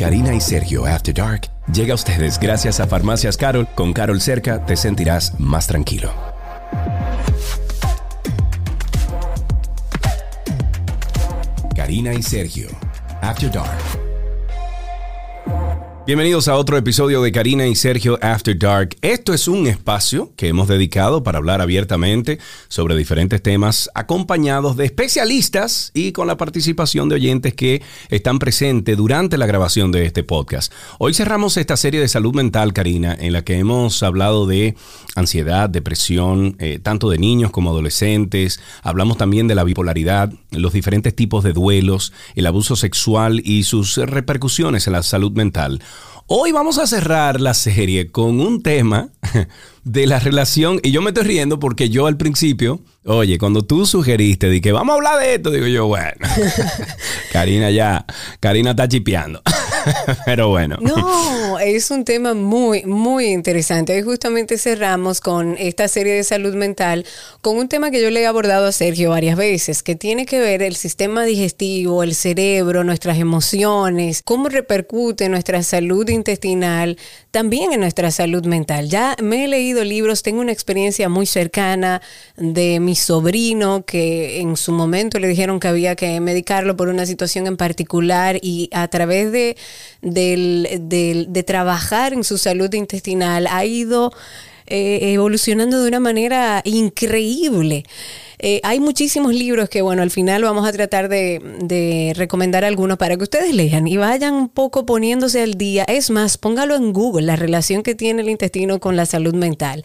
Karina y Sergio After Dark llega a ustedes gracias a Farmacias Carol. Con Carol cerca te sentirás más tranquilo. Karina y Sergio After Dark. Bienvenidos a otro episodio de Karina y Sergio After Dark. Esto es un espacio que hemos dedicado para hablar abiertamente sobre diferentes temas, acompañados de especialistas y con la participación de oyentes que están presentes durante la grabación de este podcast. Hoy cerramos esta serie de salud mental, Karina, en la que hemos hablado de ansiedad, depresión, eh, tanto de niños como adolescentes. Hablamos también de la bipolaridad, los diferentes tipos de duelos, el abuso sexual y sus repercusiones en la salud mental. Hoy vamos a cerrar la serie con un tema de la relación, y yo me estoy riendo porque yo al principio, oye, cuando tú sugeriste de que vamos a hablar de esto, digo yo, bueno, Karina ya, Karina está chipeando. Pero bueno. No, es un tema muy, muy interesante. Hoy justamente cerramos con esta serie de salud mental con un tema que yo le he abordado a Sergio varias veces, que tiene que ver el sistema digestivo, el cerebro, nuestras emociones, cómo repercute nuestra salud intestinal también en nuestra salud mental. Ya me he leído libros, tengo una experiencia muy cercana de mi sobrino que en su momento le dijeron que había que medicarlo por una situación en particular y a través de de trabajar en su salud intestinal ha ido eh, evolucionando de una manera increíble. Eh, hay muchísimos libros que, bueno, al final vamos a tratar de, recomendar algunos para que ustedes lean y vayan un poco poniéndose al día. Es más, póngalo en Google, la relación que tiene el intestino con la salud mental.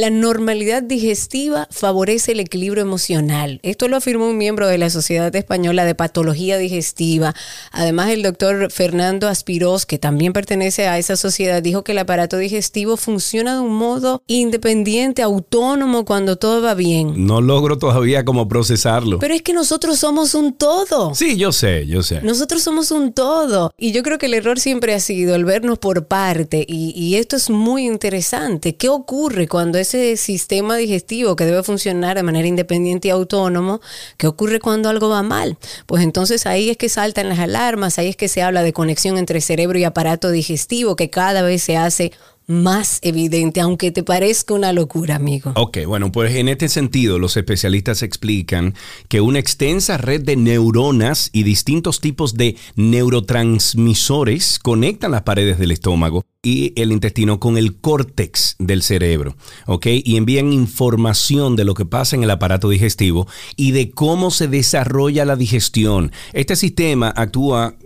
La normalidad digestiva favorece el equilibrio emocional. Esto lo afirmó un miembro de la Sociedad Española de Patología Digestiva. Además, el doctor Fernando Aspiros, que también pertenece a esa sociedad, dijo que el aparato digestivo funciona de un modo independiente, autónomo, cuando todo va bien. No logro todavía cómo procesarlo. Pero es que nosotros somos un todo. Sí, yo sé, yo sé. Nosotros somos un todo. Y yo creo que el error siempre ha sido el vernos por parte. Y, y esto es muy interesante. ¿Qué ocurre cuando ese sistema digestivo que debe funcionar de manera independiente y autónomo, qué ocurre cuando algo va mal? Pues entonces ahí es que saltan las alarmas, ahí es que se habla de conexión entre cerebro y aparato digestivo, que cada vez se hace más evidente, aunque te parezca una locura, amigo. Ok, bueno, pues en este sentido los especialistas explican que una extensa red de neuronas y distintos tipos de neurotransmisores conectan las paredes del estómago y el intestino con el córtex del cerebro, ¿ok? Y envían información de lo que pasa en el aparato digestivo y de cómo se desarrolla la digestión. Este sistema actúa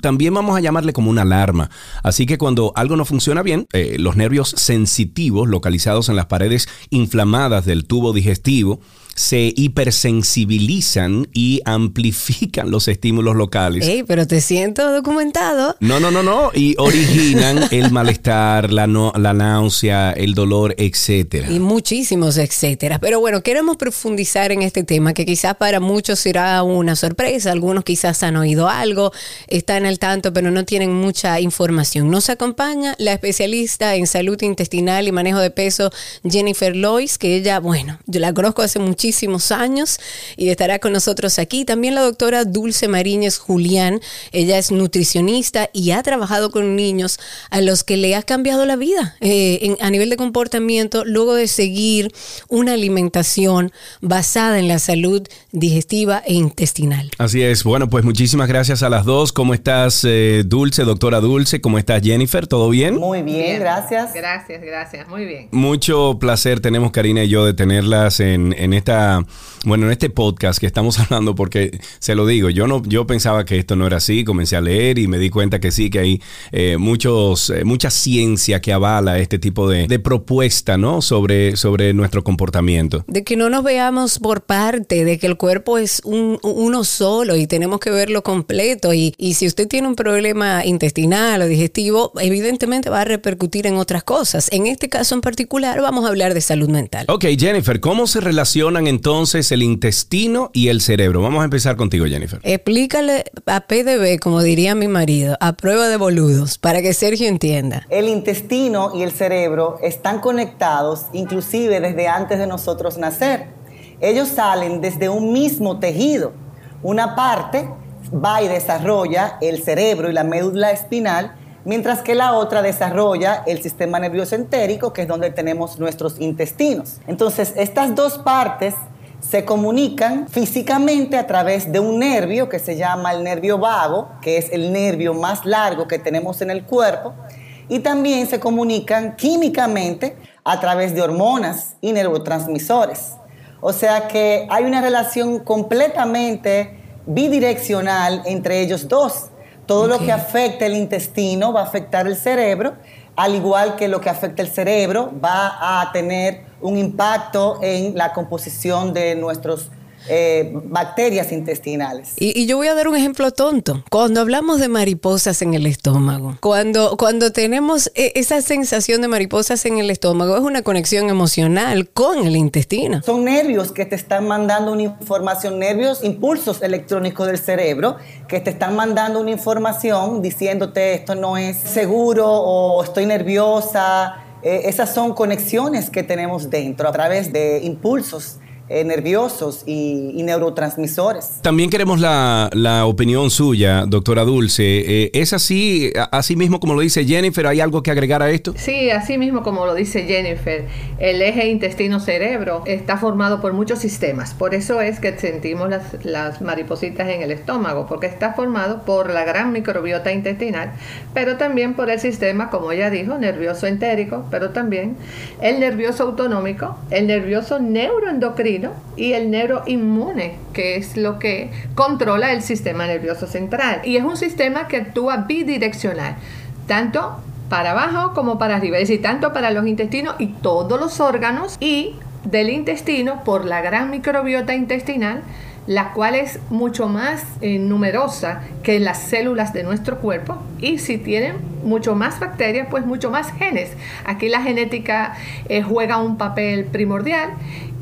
también vamos a llamarle como una alarma. Así que cuando algo no funciona bien, eh, los nervios sensitivos localizados en las paredes inflamadas del tubo digestivo se hipersensibilizan y amplifican los estímulos locales. Ey, pero te siento documentado. No, no, no, no. Y originan el malestar, la, la náusea, el dolor, etcétera. Y muchísimos etcétera. Pero bueno, queremos profundizar en este tema que quizás para muchos será una sorpresa. Algunos quizás han oído algo, están al tanto, pero no tienen mucha información. Nos acompaña la especialista en salud intestinal y manejo de peso, Jennifer Lois, que ella, bueno, yo la conozco hace muchísimo muchísimos años y estará con nosotros aquí. También la doctora Dulce Mariñez Julián. Ella es nutricionista y ha trabajado con niños a los que le ha cambiado la vida eh, a nivel de comportamiento luego de seguir una alimentación basada en la salud digestiva e intestinal. Así es. Bueno, pues muchísimas gracias a las dos. ¿Cómo estás, eh, Dulce, doctora Dulce? ¿Cómo estás, Jennifer? ¿Todo bien? Muy bien, gracias. Gracias, gracias. Muy bien. Mucho placer tenemos, Karina y yo, de tenerlas en, en esta bueno, en este podcast que estamos hablando, porque se lo digo, yo no, yo pensaba que esto no era así, comencé a leer y me di cuenta que sí, que hay eh, muchos, eh, mucha ciencia que avala este tipo de, propuesta, ¿no? Sobre, sobre nuestro comportamiento. De que no nos veamos por parte, de que el cuerpo es un, uno solo y tenemos que verlo completo. Y, y si usted tiene un problema intestinal o digestivo, evidentemente va a repercutir en otras cosas. En este caso en particular, vamos a hablar de salud mental. Ok, Jennifer, ¿cómo se relaciona entonces el intestino y el cerebro. Vamos a empezar contigo, Jennifer. Explícale a PDB, como diría mi marido, a prueba de boludos, para que Sergio entienda. El intestino y el cerebro están conectados inclusive desde antes de nosotros nacer. Ellos salen desde un mismo tejido. Una parte va y desarrolla el cerebro y la médula espinal, mientras que la otra desarrolla el sistema nervioso entérico, que es donde tenemos nuestros intestinos. Entonces, estas dos partes se comunican físicamente a través de un nervio que se llama el nervio vago, que es el nervio más largo que tenemos en el cuerpo, y también se comunican químicamente a través de hormonas y neurotransmisores. O sea que hay una relación completamente bidireccional entre ellos dos. Todo lo que afecta el intestino va a afectar el cerebro, al igual que lo que afecta el cerebro va a tener un impacto en la composición de nuestros eh, bacterias intestinales. Y, yo voy a dar un ejemplo tonto. Cuando hablamos de mariposas en el estómago, cuando, cuando tenemos e, esa sensación de mariposas en el estómago, es una conexión emocional con el intestino. Son nervios que te están mandando una información, nervios, impulsos electrónicos del cerebro, que te están mandando una información diciéndote esto no es seguro o estoy nerviosa. Eh, esas son conexiones que tenemos dentro a través de impulsos eh, nerviosos y, neurotransmisores. También queremos la, opinión suya, doctora Dulce. Eh, ¿Es así, así mismo como lo dice Jennifer? ¿Hay algo que agregar a esto? Sí, así mismo como lo dice Jennifer. El eje intestino-cerebro está formado por muchos sistemas. Por eso es que sentimos las, las maripositas en el estómago, porque está formado por la gran microbiota intestinal, pero también por el sistema, como ella dijo, nervioso entérico, pero también el nervioso autonómico, el nervioso neuroendocrino, y el neuroinmune, que es lo que controla el sistema nervioso central. Y es un sistema que actúa bidireccional, tanto para abajo como para arriba, es decir, tanto para los intestinos y todos los órganos y del intestino por la gran microbiota intestinal la cual es mucho más eh, numerosa que las células de nuestro cuerpo y si tienen mucho más bacterias, pues mucho más genes. Aquí la genética eh, juega un papel primordial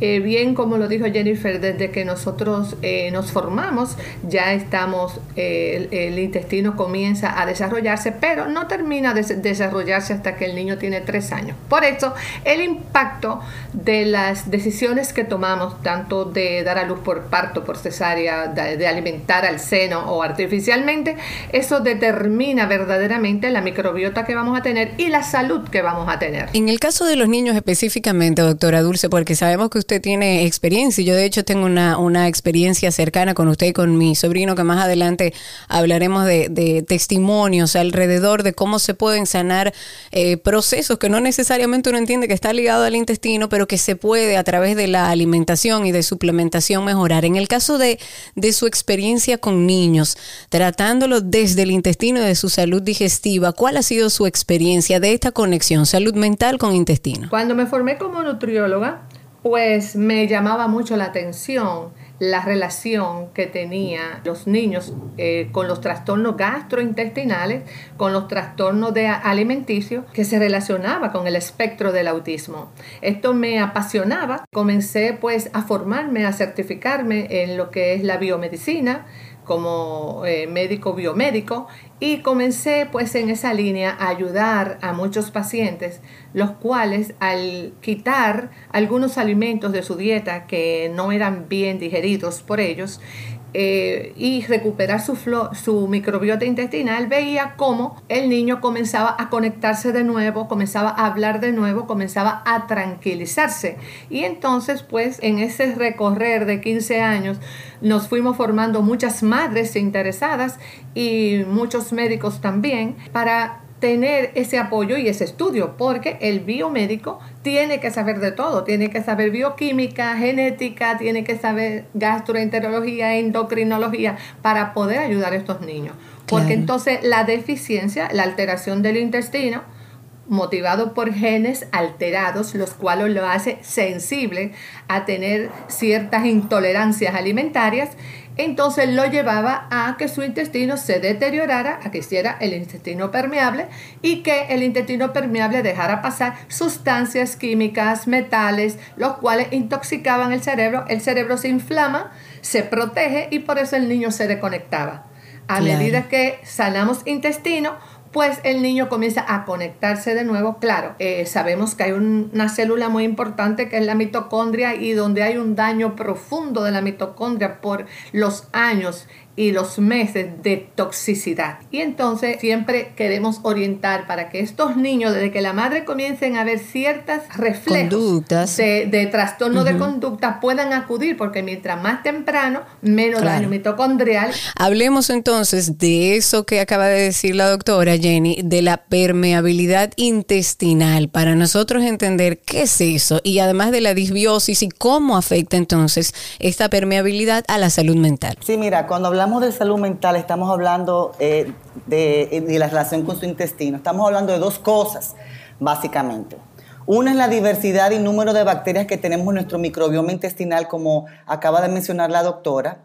eh, bien como lo dijo Jennifer, desde que nosotros eh, nos formamos ya estamos, eh, el, intestino comienza a desarrollarse, pero no termina de desarrollarse hasta que el niño tiene tres años. Por eso, el impacto de las decisiones que tomamos, tanto de dar a luz por parto, por cesárea, de, alimentar al seno o artificialmente, eso determina verdaderamente la microbiota que vamos a tener y la salud que vamos a tener. En el caso de los niños específicamente, doctora Dulce, porque sabemos que usted usted tiene experiencia. Yo de hecho tengo una, una experiencia cercana con usted y con mi sobrino, que más adelante hablaremos de, testimonios alrededor de cómo se pueden sanar eh, procesos que no necesariamente uno entiende que está ligado al intestino, pero que se puede a través de la alimentación y de suplementación mejorar. En el caso de, de su experiencia con niños, tratándolo desde el intestino y de su salud digestiva, ¿cuál ha sido su experiencia de esta conexión salud mental con intestino? Cuando me formé como nutrióloga, pues me llamaba mucho la atención la relación que tenían los niños eh, con los trastornos gastrointestinales, con los trastornos de alimenticios, que se relacionaba con el espectro del autismo. Esto me apasionaba. Comencé pues a formarme, a certificarme en lo que es la biomedicina como eh, médico biomédico y comencé pues en esa línea a ayudar a muchos pacientes, los cuales al quitar algunos alimentos de su dieta que no eran bien digeridos por ellos, eh, y recuperar su, su microbiota intestinal, veía cómo el niño comenzaba a conectarse de nuevo, comenzaba a hablar de nuevo, comenzaba a tranquilizarse. Y entonces, pues, en ese recorrer de 15 años, nos fuimos formando muchas madres interesadas y muchos médicos también para tener ese apoyo y ese estudio, porque el biomédico tiene que saber de todo, tiene que saber bioquímica, genética, tiene que saber gastroenterología, endocrinología, para poder ayudar a estos niños. Porque entonces la deficiencia, la alteración del intestino, motivado por genes alterados, los cuales lo hace sensible a tener ciertas intolerancias alimentarias, entonces lo llevaba a que su intestino se deteriorara, a que hiciera el intestino permeable y que el intestino permeable dejara pasar sustancias químicas, metales, los cuales intoxicaban el cerebro. El cerebro se inflama, se protege y por eso el niño se desconectaba. A medida que sanamos intestino, pues el niño comienza a conectarse de nuevo. Claro, eh, sabemos que hay una célula muy importante que es la mitocondria y donde hay un daño profundo de la mitocondria por los años y los meses de toxicidad. Y entonces siempre queremos orientar para que estos niños, desde que la madre comiencen a ver ciertas reflejos de, de, trastorno de conducta, puedan acudir, porque mientras más temprano, menos daño mitocondrial. Hablemos entonces de eso que acaba de decir la doctora Jenny, de la permeabilidad intestinal, para nosotros entender qué es eso y además de la disbiosis y cómo afecta entonces esta permeabilidad a la salud mental. Sí, mira, cuando hablamos de salud mental estamos hablando eh, de, de la relación con su intestino. Estamos hablando de dos cosas, básicamente. Una es la diversidad y número de bacterias que tenemos en nuestro microbioma intestinal, como acaba de mencionar la doctora,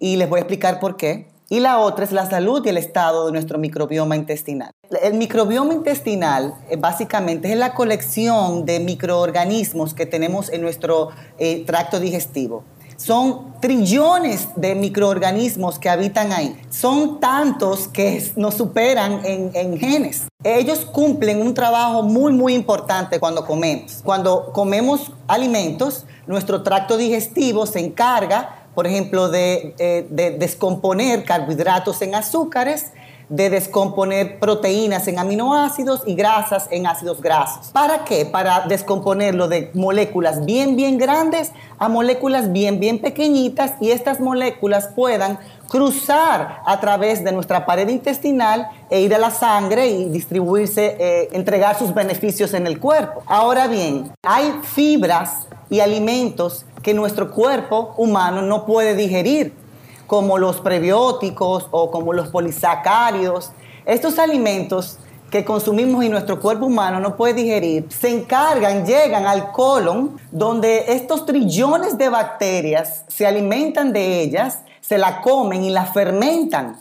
y les voy a explicar por qué. Y la otra es la salud y el estado de nuestro microbioma intestinal. El microbioma intestinal eh, básicamente es la colección de microorganismos que tenemos en nuestro eh, tracto digestivo. Son trillones de microorganismos que habitan ahí. Son tantos que nos superan en, en, genes. Ellos cumplen un trabajo muy, muy importante cuando comemos. Cuando comemos alimentos, nuestro tracto digestivo se encarga por ejemplo, de, eh, de, descomponer carbohidratos en azúcares, de descomponer proteínas en aminoácidos y grasas en ácidos grasos. ¿Para qué? Para descomponerlo de moléculas bien, bien grandes a moléculas bien, bien pequeñitas y estas moléculas puedan cruzar a través de nuestra pared intestinal e ir a la sangre y distribuirse, eh, entregar sus beneficios en el cuerpo. Ahora bien, hay fibras y alimentos que nuestro cuerpo humano no puede digerir, como los prebióticos o como los polisacáridos. Estos alimentos que consumimos y nuestro cuerpo humano no puede digerir, se encargan, llegan al colon, donde estos trillones de bacterias se alimentan de ellas, se la comen y la fermentan.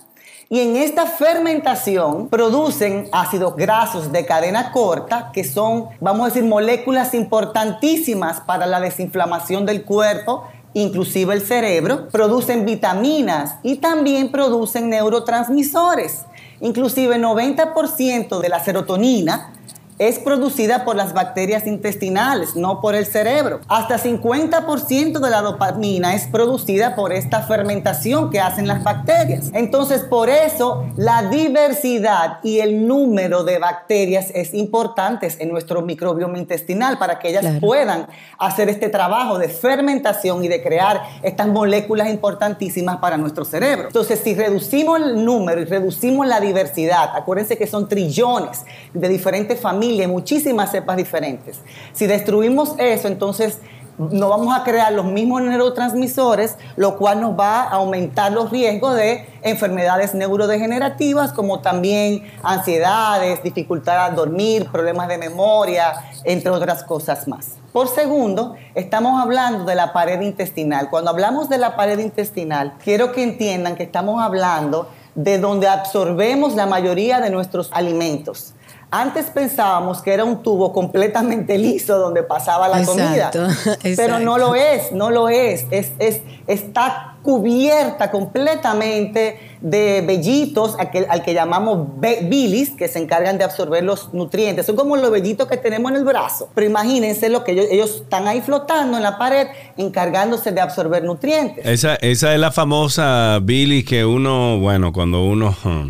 Y en esta fermentación producen ácidos grasos de cadena corta, que son, vamos a decir, moléculas importantísimas para la desinflamación del cuerpo, inclusive el cerebro. Producen vitaminas y también producen neurotransmisores. Inclusive 90% de la serotonina es producida por las bacterias intestinales, no por el cerebro. Hasta 50% de la dopamina es producida por esta fermentación que hacen las bacterias. Entonces, por eso la diversidad y el número de bacterias es importante en nuestro microbioma intestinal para que ellas puedan hacer este trabajo de fermentación y de crear estas moléculas importantísimas para nuestro cerebro. Entonces, si reducimos el número y reducimos la diversidad, acuérdense que son trillones de diferentes familias, muchísimas cepas diferentes. Si destruimos eso, entonces no vamos a crear los mismos neurotransmisores, lo cual nos va a aumentar los riesgos de enfermedades neurodegenerativas, como también ansiedades, dificultad al dormir, problemas de memoria, entre otras cosas más. Por segundo, estamos hablando de la pared intestinal. Cuando hablamos de la pared intestinal, quiero que entiendan que estamos hablando de donde absorbemos la mayoría de nuestros alimentos. Antes pensábamos que era un tubo completamente liso donde pasaba la comida, pero no lo es, no lo es. es, es está cubierta completamente de vellitos al que, llamamos bilis, que se encargan de absorber los nutrientes. Son como los vellitos que tenemos en el brazo. Pero imagínense lo que ellos, ellos están ahí flotando en la pared, encargándose de absorber nutrientes. Esa, esa es la famosa bilis que uno, bueno, cuando uno... Hmm,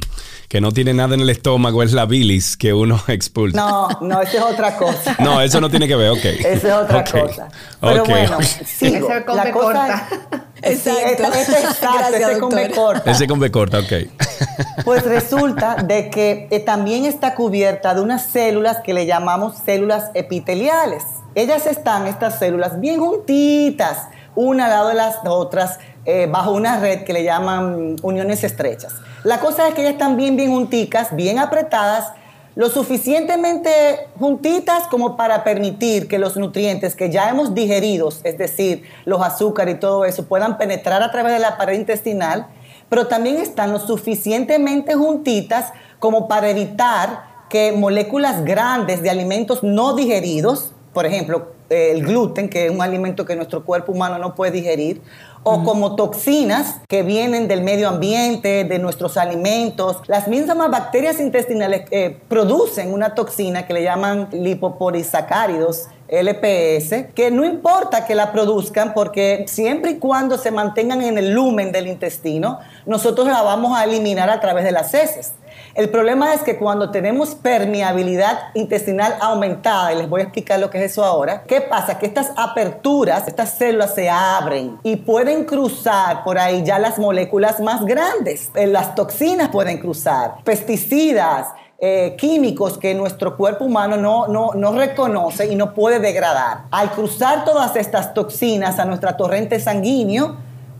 que no tiene nada en el estómago es la bilis que uno expulsa. No, no, esa es otra cosa. No, eso no tiene que ver, ok. Esa es otra cosa. Pero bueno, sigo. Ese come corta. Exacto. Ese, exacto, ese come corta. Ese come corta, ok. Pues resulta de que eh, también está cubierta de unas células que le llamamos células epiteliales. Ellas están, estas células, bien juntitas, una al lado de las otras, eh, bajo una red que le llaman uniones estrechas. La cosa es que ellas están bien, bien junticas, bien apretadas, lo suficientemente juntitas como para permitir que los nutrientes que ya hemos digerido, es decir, los azúcares y todo eso, puedan penetrar a través de la pared intestinal, pero también están lo suficientemente juntitas como para evitar que moléculas grandes de alimentos no digeridos, por ejemplo, el gluten, que es un alimento que nuestro cuerpo humano no puede digerir, o como toxinas que vienen del medio ambiente, de nuestros alimentos. Las mismas bacterias intestinales eh, producen una toxina que le llaman lipopolisacáridos, LPS, que no importa que la produzcan porque siempre y cuando se mantengan en el lumen del intestino, nosotros la vamos a eliminar a través de las heces. El problema es que cuando tenemos permeabilidad intestinal aumentada, y les voy a explicar lo que es eso ahora, ¿qué pasa? Que estas aperturas, estas células se abren y pueden cruzar por ahí ya las moléculas más grandes. Eh, las toxinas pueden cruzar, pesticidas, eh, químicos que nuestro cuerpo humano no, no, no, reconoce y no puede degradar. Al cruzar todas estas toxinas a nuestra torrente sanguíneo,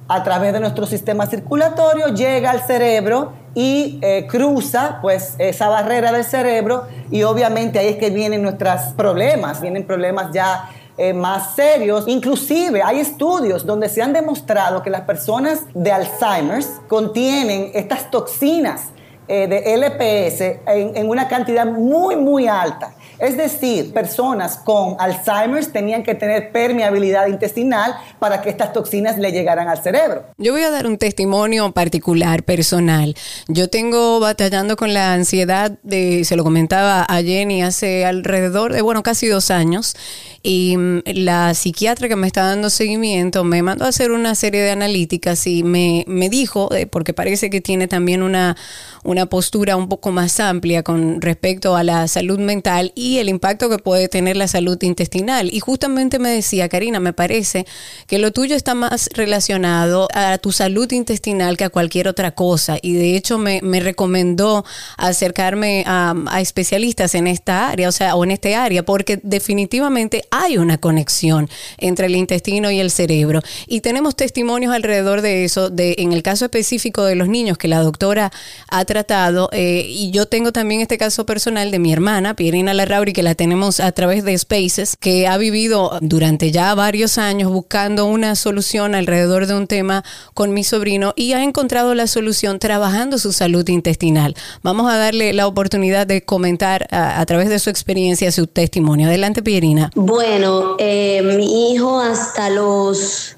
a través de nuestro sistema circulatorio, llega al cerebro y eh, cruza pues esa barrera del cerebro y obviamente ahí es que vienen nuestros problemas, vienen problemas ya eh, más serios. Inclusive hay estudios donde se han demostrado que las personas de Alzheimer's contienen estas toxinas eh, de LPS en, en una cantidad muy, muy alta. Es decir, personas con Alzheimer tenían que tener permeabilidad intestinal para que estas toxinas le llegaran al cerebro. Yo voy a dar un testimonio particular, personal. Yo tengo batallando con la ansiedad, de, se lo comentaba a Jenny hace alrededor de, bueno, casi dos años. Y mm, la psiquiatra que me está dando seguimiento me mandó a hacer una serie de analíticas y me, me dijo, eh, porque parece que tiene también una, una postura un poco más amplia con respecto a la salud mental y el impacto que puede tener la salud intestinal. Y justamente me decía, Karina, me parece que lo tuyo está más relacionado a tu salud intestinal que a cualquier otra cosa. Y de hecho me, recomendó acercarme a, especialistas en esta área, o sea, o en este área, porque definitivamente hay una conexión entre el intestino y el cerebro. Y tenemos testimonios alrededor de eso, de en el caso específico de los niños que la doctora ha tratado, eh, y yo tengo también este caso personal de mi hermana, Pierina Larrauri, que la tenemos a través de Spaces, que ha vivido durante ya varios años buscando una solución alrededor de un tema con mi sobrino y ha encontrado la solución trabajando su salud intestinal. Vamos a darle la oportunidad de comentar a, través de su experiencia su testimonio. Adelante, Pierina. Bueno, eh, mi hijo hasta los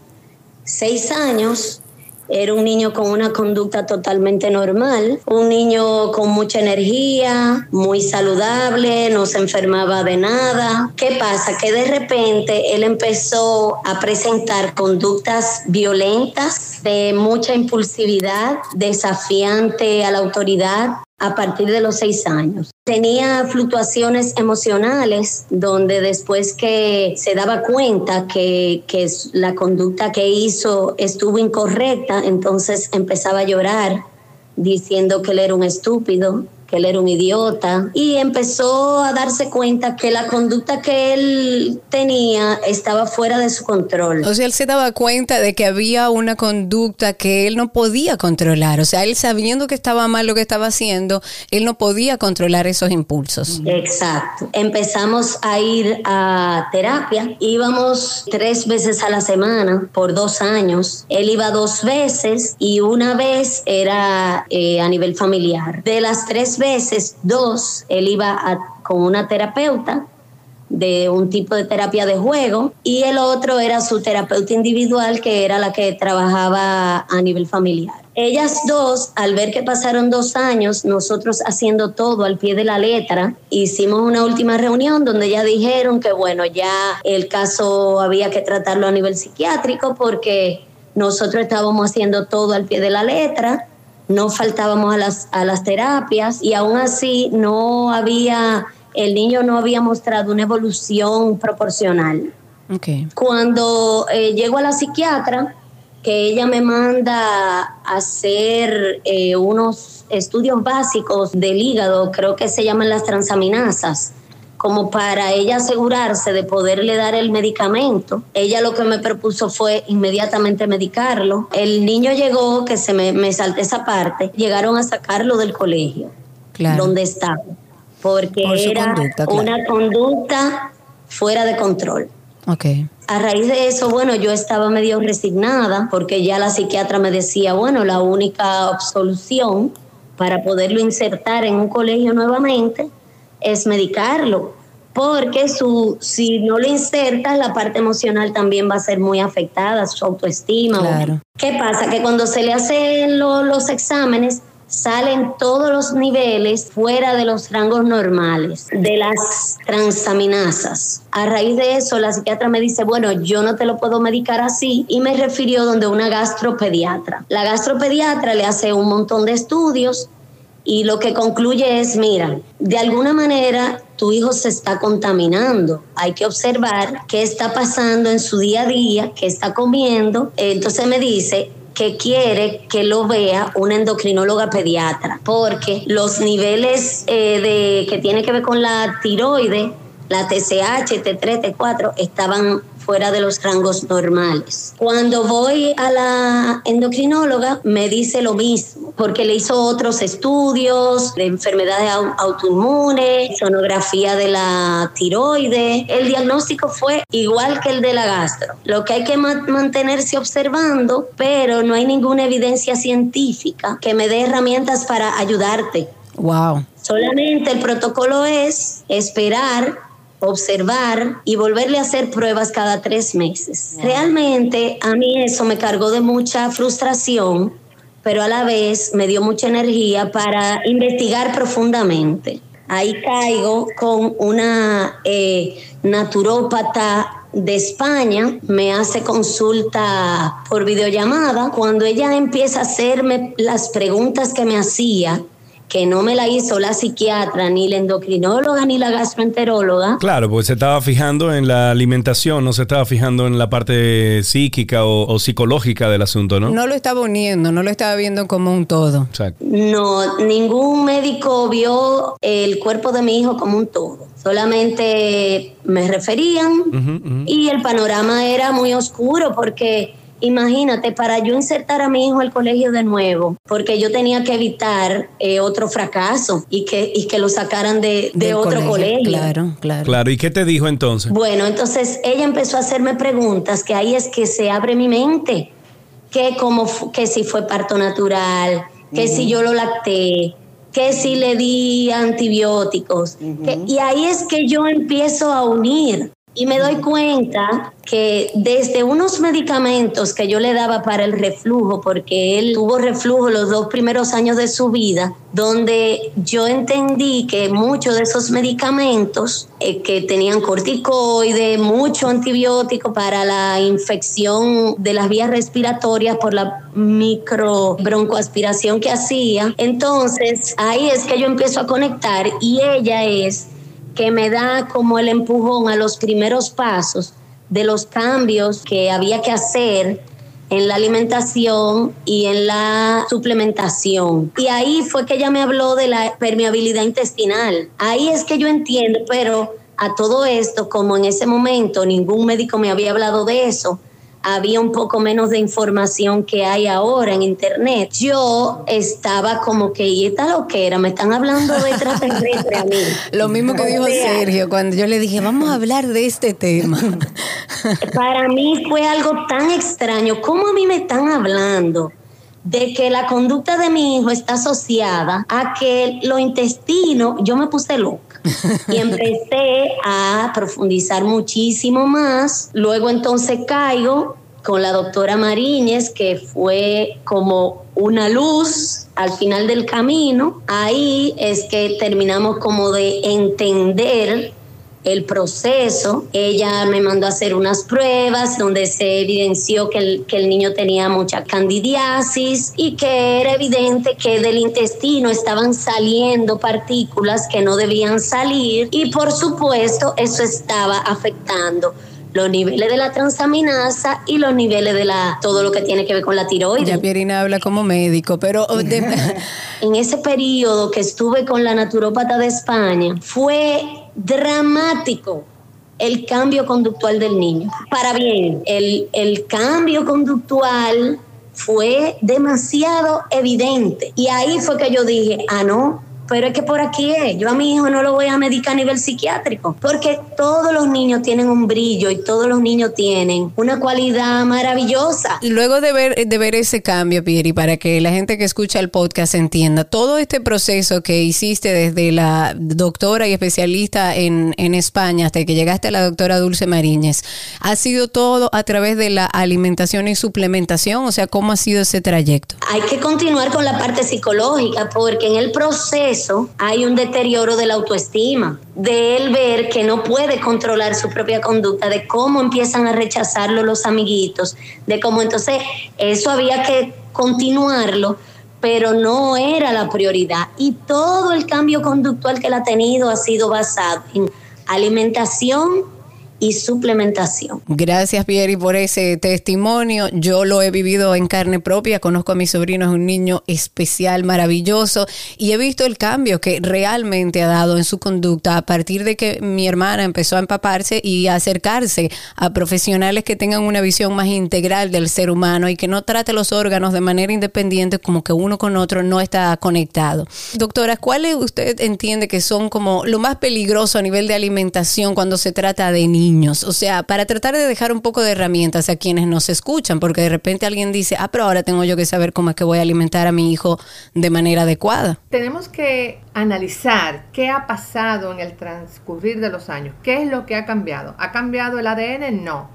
seis años era un niño con una conducta totalmente normal, un niño con mucha energía, muy saludable, no se enfermaba de nada. ¿Qué pasa? Que de repente él empezó a presentar conductas violentas, de mucha impulsividad, desafiante a la autoridad, a partir de los seis años. Tenía fluctuaciones emocionales donde después que se daba cuenta que, que, la conducta que hizo estuvo incorrecta, entonces empezaba a llorar diciendo que él era un estúpido, que él era un idiota y empezó a darse cuenta que la conducta que él tenía estaba fuera de su control. O sea, él se daba cuenta de que había una conducta que él no podía controlar. O sea, él sabiendo que estaba mal lo que estaba haciendo, él no podía controlar esos impulsos. Exacto. Empezamos a ir a terapia. Íbamos tres veces a la semana por dos años. Él iba dos veces y una vez era eh, a nivel familiar. De las tres veces, dos, él iba con una terapeuta de un tipo de terapia de juego y el otro era su terapeuta individual que era la que trabajaba a nivel familiar. Ellas dos, al ver que pasaron dos años, nosotros haciendo todo al pie de la letra, hicimos una última reunión donde ya dijeron que bueno, ya el caso había que tratarlo a nivel psiquiátrico porque nosotros estábamos haciendo todo al pie de la letra no faltábamos a las, a las terapias y aún así no había, el niño no había mostrado una evolución proporcional. Cuando eh, llego a la psiquiatra, que ella me manda a hacer eh, unos estudios básicos del hígado, creo que se llaman las transaminasas, como para ella asegurarse de poderle dar el medicamento. Ella lo que me propuso fue inmediatamente medicarlo. El niño llegó, que se me, me salté esa parte, llegaron a sacarlo del colegio, donde estaba, porque era una conducta fuera de control. Okay. A raíz de eso, bueno, yo estaba medio resignada porque ya la psiquiatra me decía, bueno, la única solución para poderlo insertar en un colegio nuevamente es medicarlo, porque su, si no lo insertas, la parte emocional también va a ser muy afectada, su autoestima. Claro. ¿Qué pasa? Que cuando se le hacen los exámenes, salen todos los niveles fuera de los rangos normales de las transaminasas. A raíz de eso, la psiquiatra me dice, bueno, yo no te lo puedo medicar así y me refirió donde una gastropediatra. La gastropediatra le hace un montón de estudios y lo que concluye es, mira, de alguna manera tu hijo se está contaminando. Hay que observar qué está pasando en su día a día, qué está comiendo. Entonces me dice, que quiere que lo vea una endocrinóloga pediatra, porque los niveles eh, de que tiene que ver con la tiroide, la TSH, T3, T4, estaban fuera de los rangos normales. Cuando voy a la endocrinóloga me dice lo mismo, porque le hizo otros estudios de enfermedades autoinmunes, sonografía de la tiroide. El diagnóstico fue igual que el de la gastro. Lo que hay que mantenerse observando, pero no hay ninguna evidencia científica que me dé herramientas para ayudarte. Wow. Solamente el protocolo es esperar observar y volverle a hacer pruebas cada tres meses. Realmente a mí eso me cargó de mucha frustración, pero a la vez me dio mucha energía para investigar profundamente. Ahí caigo con una eh, naturópata de España, me hace consulta por videollamada. Cuando ella empieza a hacerme las preguntas que me hacía, que no me la hizo la psiquiatra, ni la endocrinóloga, ni la gastroenteróloga. Claro, porque se estaba fijando en la alimentación, no se estaba fijando en la parte psíquica o, psicológica del asunto, ¿no? No lo estaba uniendo, no lo estaba viendo como un todo. Exacto. No, ningún médico vio el cuerpo de mi hijo como un todo. Solamente me referían y el panorama era muy oscuro porque Imagínate, para yo insertar a mi hijo al colegio de nuevo, porque yo tenía que evitar eh, otro fracaso y que, y que lo sacaran de, otro colegio, Claro, claro. Claro, ¿y qué te dijo entonces? Bueno, entonces ella empezó a hacerme preguntas que ahí es que se abre mi mente, que, como, que si fue parto natural, que si yo lo lacté, que si le di antibióticos. y ahí es que yo empiezo a unir y me doy cuenta que desde unos medicamentos que yo le daba para el reflujo, porque él tuvo reflujo los dos primeros años de su vida, donde yo entendí que muchos de esos medicamentos eh, que tenían corticoide, mucho antibiótico para la infección de las vías respiratorias por la microbroncoaspiración que hacía, entonces ahí es que yo empiezo a conectar y ella es que me da como el empujón a los primeros pasos de los cambios que había que hacer en la alimentación y en la suplementación. Y ahí fue que ella me habló de la permeabilidad intestinal. Ahí es que yo entiendo, pero a todo esto, como en ese momento ningún médico me había hablado de eso, había un poco menos de información que hay ahora en internet. Yo estaba como que, ¿y esta lo que era? Me están hablando de extraterrestre a mí. Lo mismo que dijo Sergio cuando yo le dije, vamos a hablar de este tema. Para mí fue algo tan extraño. ¿Cómo a mí me están hablando? de que la conducta de mi hijo está asociada a que lo intestino, yo me puse loca y empecé a profundizar muchísimo más. Luego entonces caigo con la doctora Mariñez, que fue como una luz al final del camino. Ahí es que terminamos como de entender el proceso. Ella me mandó a hacer unas pruebas donde se evidenció que el, que el niño tenía mucha candidiasis y que era evidente que del intestino estaban saliendo partículas que no debían salir y por supuesto eso estaba afectando los niveles de la transaminasa y los niveles de la todo lo que tiene que ver con la tiroides. Ya Pierina habla como médico, pero en ese periodo que estuve con la naturópata de España fue dramático el cambio conductual del niño. Para bien, el, el cambio conductual fue demasiado evidente. Y ahí fue que yo dije, ah, no, pero es que por aquí es. Yo a mi hijo no lo voy a medicar a nivel psiquiátrico, porque todos los niños tienen un brillo y todos los niños tienen una cualidad maravillosa. Luego de ver, de ver ese cambio, Pieri, para que la gente que escucha el podcast entienda, todo este proceso que hiciste desde la doctora y especialista en, en España hasta que llegaste a la doctora Dulce Mariñez, ¿ha sido todo a través de la alimentación y suplementación? O sea, ¿cómo ha sido ese trayecto? Hay que continuar con la parte psicológica, porque en el proceso hay un deterioro de la autoestima, de él ver que no puede controlar su propia conducta, de cómo empiezan a rechazarlo los amiguitos, de cómo entonces eso había que continuarlo pero no era la prioridad. Y todo el cambio conductual que él ha tenido ha sido basado en alimentación, y suplementación. Gracias, Pieri, por ese testimonio. Yo lo he vivido en carne propia. Conozco a mi sobrino, es un niño especial, maravilloso, y he visto el cambio que realmente ha dado en su conducta a partir de que mi hermana empezó a empaparse y acercarse a profesionales que tengan una visión más integral del ser humano y que no trate los órganos de manera independiente como que uno con otro no está conectado. Doctora, ¿cuáles usted entiende que son como lo más peligroso a nivel de alimentación cuando se trata de niños? O sea, para tratar de dejar un poco de herramientas a quienes nos escuchan, porque de repente alguien dice, ah, pero ahora tengo yo que saber cómo es que voy a alimentar a mi hijo de manera adecuada. Tenemos que analizar qué ha pasado en el transcurrir de los años, qué es lo que ha cambiado. ¿Ha cambiado el ADN? No.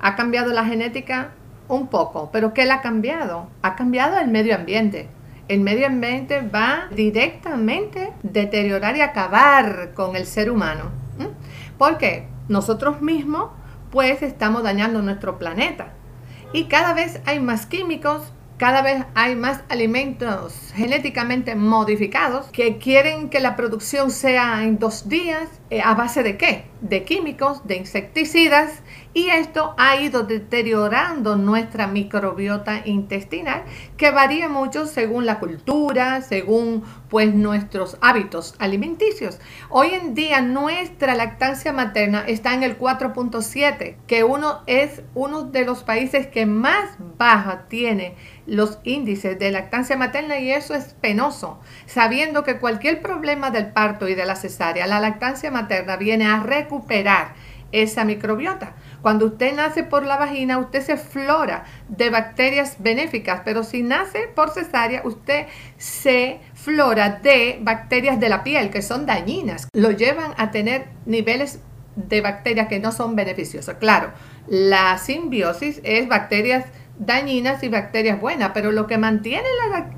¿Ha cambiado la genética? Un poco, pero ¿qué le ha cambiado? Ha cambiado el medio ambiente. El medio ambiente va directamente a deteriorar y acabar con el ser humano. ¿Por qué? Nosotros mismos pues estamos dañando nuestro planeta. Y cada vez hay más químicos, cada vez hay más alimentos genéticamente modificados que quieren que la producción sea en dos días. Eh, ¿A base de qué? De químicos, de insecticidas y esto ha ido deteriorando nuestra microbiota intestinal que varía mucho según la cultura, según pues nuestros hábitos alimenticios. Hoy en día nuestra lactancia materna está en el 4.7, que uno es uno de los países que más baja tiene los índices de lactancia materna y eso es penoso, sabiendo que cualquier problema del parto y de la cesárea, la lactancia materna viene a recuperar esa microbiota. Cuando usted nace por la vagina, usted se flora de bacterias benéficas, pero si nace por cesárea, usted se flora de bacterias de la piel que son dañinas. Lo llevan a tener niveles de bacterias que no son beneficiosas. Claro, la simbiosis es bacterias dañinas y bacterias buenas, pero lo que mantiene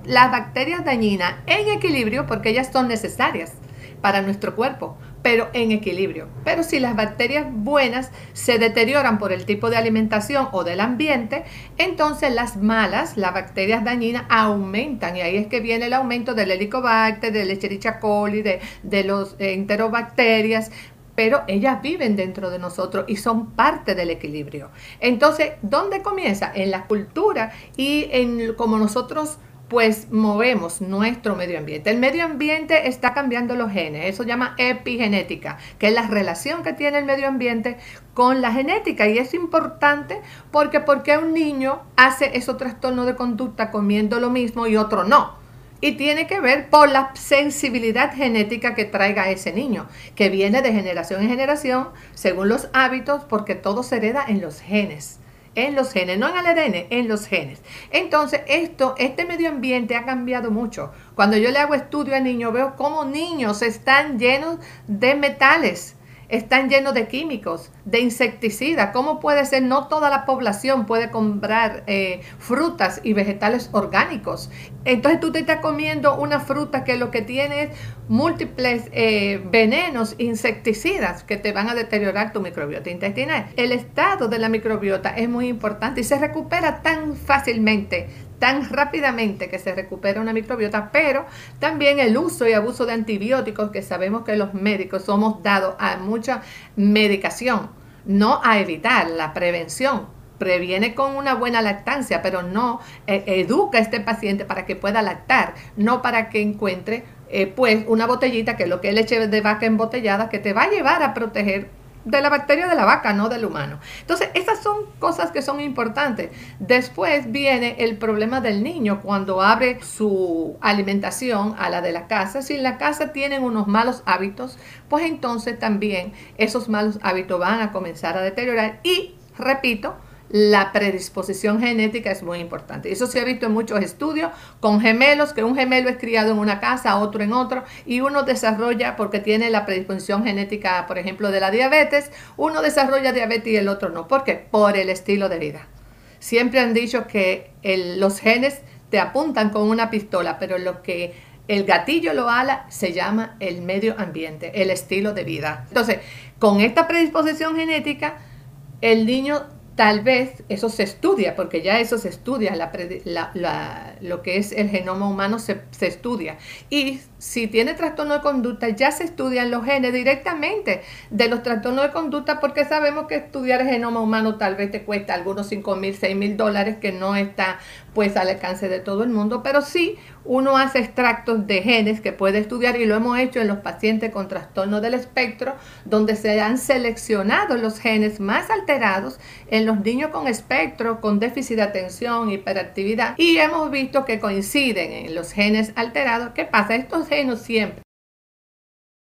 las bacterias dañinas en equilibrio, porque ellas son necesarias para nuestro cuerpo, pero en equilibrio. Pero si las bacterias buenas se deterioran por el tipo de alimentación o del ambiente, entonces las malas, las bacterias dañinas, aumentan. Y ahí es que viene el aumento del helicobacter, del Escherichia coli, de, de los enterobacterias, pero ellas viven dentro de nosotros y son parte del equilibrio. Entonces, ¿dónde comienza? En la cultura y en como nosotros pues movemos nuestro medio ambiente. El medio ambiente está cambiando los genes, eso se llama epigenética, que es la relación que tiene el medio ambiente con la genética y es importante porque porque un niño hace esos trastornos de conducta comiendo lo mismo y otro no. Y tiene que ver por la sensibilidad genética que traiga ese niño, que viene de generación en generación, según los hábitos, porque todo se hereda en los genes en los genes, no en el ADN, en los genes. Entonces, esto, este medio ambiente ha cambiado mucho. Cuando yo le hago estudio a niños, veo cómo niños están llenos de metales están llenos de químicos, de insecticidas. ¿Cómo puede ser? No toda la población puede comprar eh, frutas y vegetales orgánicos. Entonces tú te estás comiendo una fruta que lo que tiene es múltiples eh, venenos, insecticidas que te van a deteriorar tu microbiota intestinal. El estado de la microbiota es muy importante y se recupera tan fácilmente tan rápidamente que se recupera una microbiota, pero también el uso y abuso de antibióticos, que sabemos que los médicos somos dados a mucha medicación, no a evitar la prevención. Previene con una buena lactancia, pero no eh, educa a este paciente para que pueda lactar, no para que encuentre eh, pues una botellita que es lo que es leche de vaca embotellada que te va a llevar a proteger de la bacteria de la vaca, no del humano. Entonces, esas son cosas que son importantes. Después viene el problema del niño cuando abre su alimentación a la de la casa. Si en la casa tienen unos malos hábitos, pues entonces también esos malos hábitos van a comenzar a deteriorar y, repito, la predisposición genética es muy importante. Eso se ha visto en muchos estudios con gemelos, que un gemelo es criado en una casa, otro en otro, y uno desarrolla, porque tiene la predisposición genética, por ejemplo, de la diabetes, uno desarrolla diabetes y el otro no. ¿Por qué? Por el estilo de vida. Siempre han dicho que los genes te apuntan con una pistola, pero lo que el gatillo lo ala se llama el medio ambiente, el estilo de vida. Entonces, con esta predisposición genética, el niño Tal vez eso se estudia, porque ya eso se estudia, lo que es el genoma humano se, se, estudia. Y si tiene trastorno de conducta, ya se estudian los genes directamente de los trastornos de conducta, porque sabemos que estudiar el genoma humano tal vez te cuesta algunos 5 mil, 6 mil dólares, que no está pues al alcance de todo el mundo, pero sí uno hace extractos de genes que puede estudiar y lo hemos hecho en los pacientes con trastorno del espectro, donde se han seleccionado los genes más alterados en los niños con espectro, con déficit de atención, hiperactividad, y hemos visto que coinciden en los genes alterados. ¿Qué pasa? Estos genes siempre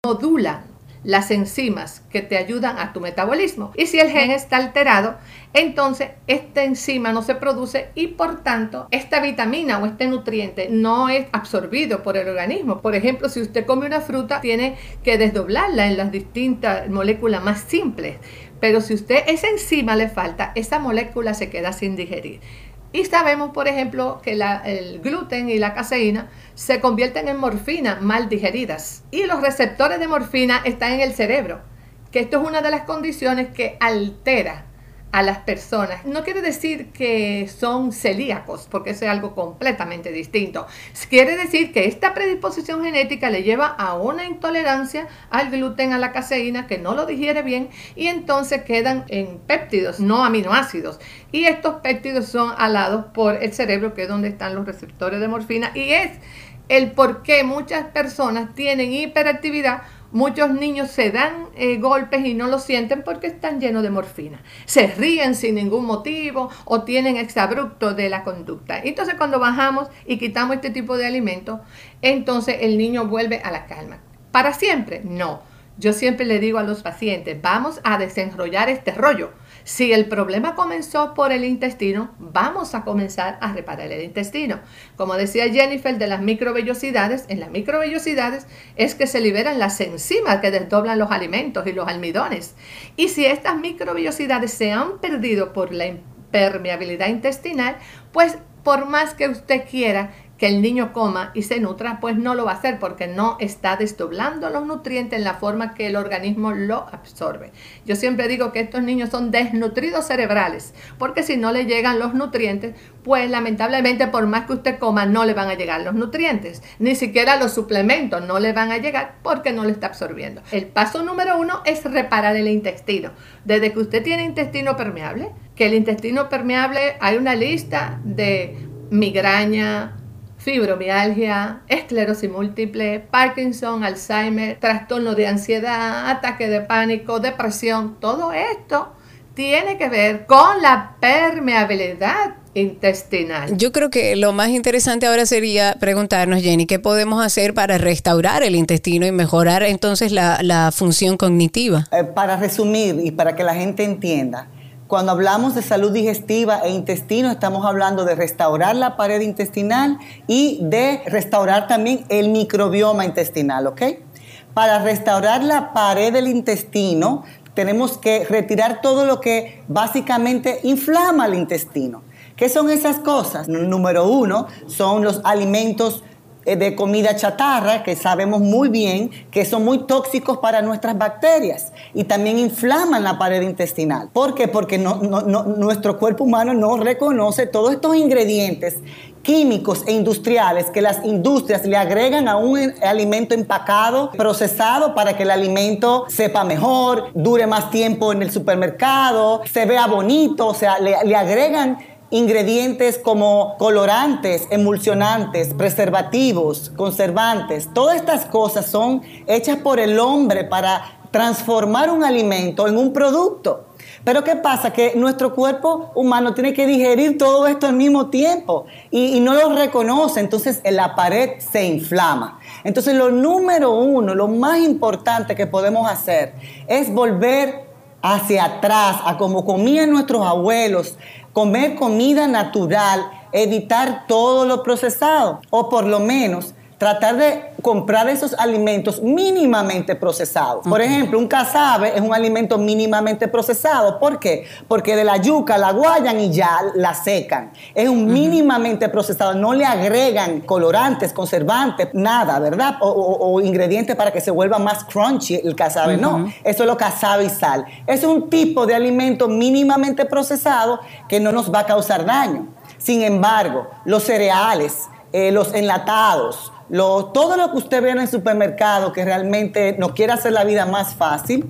modulan las enzimas que te ayudan a tu metabolismo. Y si el gen está alterado, entonces esta enzima no se produce y por tanto esta vitamina o este nutriente no es absorbido por el organismo. Por ejemplo, si usted come una fruta, tiene que desdoblarla en las distintas moléculas más simples. Pero si usted esa enzima le falta, esa molécula se queda sin digerir. Y sabemos, por ejemplo, que el gluten y la caseína se convierten en morfina mal digeridas. Y los receptores de morfina están en el cerebro, que esto es una de las condiciones que altera a las personas. No quiere decir que son celíacos, porque eso es algo completamente distinto. Quiere decir que esta predisposición genética le lleva a una intolerancia al gluten, a la caseína, que no lo digiere bien y entonces quedan en péptidos, no aminoácidos. Y estos péptidos son alados por el cerebro, que es donde están los receptores de morfina, y es el por qué muchas personas tienen hiperactividad Muchos niños se dan eh, golpes y no lo sienten porque están llenos de morfina. Se ríen sin ningún motivo o tienen exabrupto de la conducta. Entonces cuando bajamos y quitamos este tipo de alimentos, entonces el niño vuelve a la calma. ¿Para siempre? No. Yo siempre le digo a los pacientes, vamos a desenrollar este rollo si el problema comenzó por el intestino, vamos a comenzar a reparar el intestino. Como decía Jennifer de las microvellosidades, en las microvellosidades es que se liberan las enzimas que desdoblan los alimentos y los almidones. Y si estas microvellosidades se han perdido por la impermeabilidad intestinal, pues por más que usted quiera que el niño coma y se nutra, pues no lo va a hacer porque no está desdoblando los nutrientes en la forma que el organismo lo absorbe. Yo siempre digo que estos niños son desnutridos cerebrales, porque si no le llegan los nutrientes, pues lamentablemente por más que usted coma no le van a llegar los nutrientes, ni siquiera los suplementos no le van a llegar porque no le está absorbiendo. El paso número uno es reparar el intestino. Desde que usted tiene intestino permeable, que el intestino permeable hay una lista de migraña, fibromialgia, esclerosis múltiple, Parkinson, Alzheimer, trastorno de ansiedad, ataque de pánico, depresión, todo esto tiene que ver con la permeabilidad intestinal. Yo creo que lo más interesante ahora sería preguntarnos, Jenny, ¿qué podemos hacer para restaurar el intestino y mejorar entonces la, función cognitiva? Eh, para resumir y para que la gente entienda, cuando hablamos de salud digestiva e intestino, estamos hablando de restaurar la pared intestinal y de restaurar también el microbioma intestinal, ¿ok? Para restaurar la pared del intestino, tenemos que retirar todo lo que básicamente inflama el intestino. ¿Qué son esas cosas? Número uno, son los alimentos de comida chatarra que sabemos muy bien que son muy tóxicos para nuestras bacterias y también inflaman la pared intestinal. ¿Por qué? Porque nuestro cuerpo humano no reconoce todos estos ingredientes químicos e industriales que las industrias le agregan a un alimento empacado, procesado para que el alimento sepa mejor, dure más tiempo en el supermercado, se vea bonito, o sea, le, le agregan ingredientes como colorantes, emulsionantes, preservativos, conservantes. Todas estas cosas son hechas por el hombre para transformar un alimento en un producto. Pero ¿qué pasa? Que nuestro cuerpo humano tiene que digerir todo esto al mismo tiempo y, no lo reconoce, entonces la pared se inflama. Entonces lo número uno, lo más importante que podemos hacer es volver hacia atrás, a como comían nuestros abuelos, comer comida natural, evitar todo lo procesado, o por lo menos tratar de comprar esos alimentos mínimamente procesados. Por ejemplo, un casabe es un alimento mínimamente procesado. ¿Por qué? Porque de la yuca la guayan y ya la secan. Es un mínimamente procesado. No le agregan colorantes, conservantes, nada, ¿verdad? O, ingredientes para que se vuelva más crunchy el casabe. No, eso es lo casabe y sal. Es un tipo de alimento mínimamente procesado que no nos va a causar daño. Sin embargo, los cereales, eh, los enlatados, todo lo que usted ve en el supermercado que realmente nos quiere hacer la vida más fácil,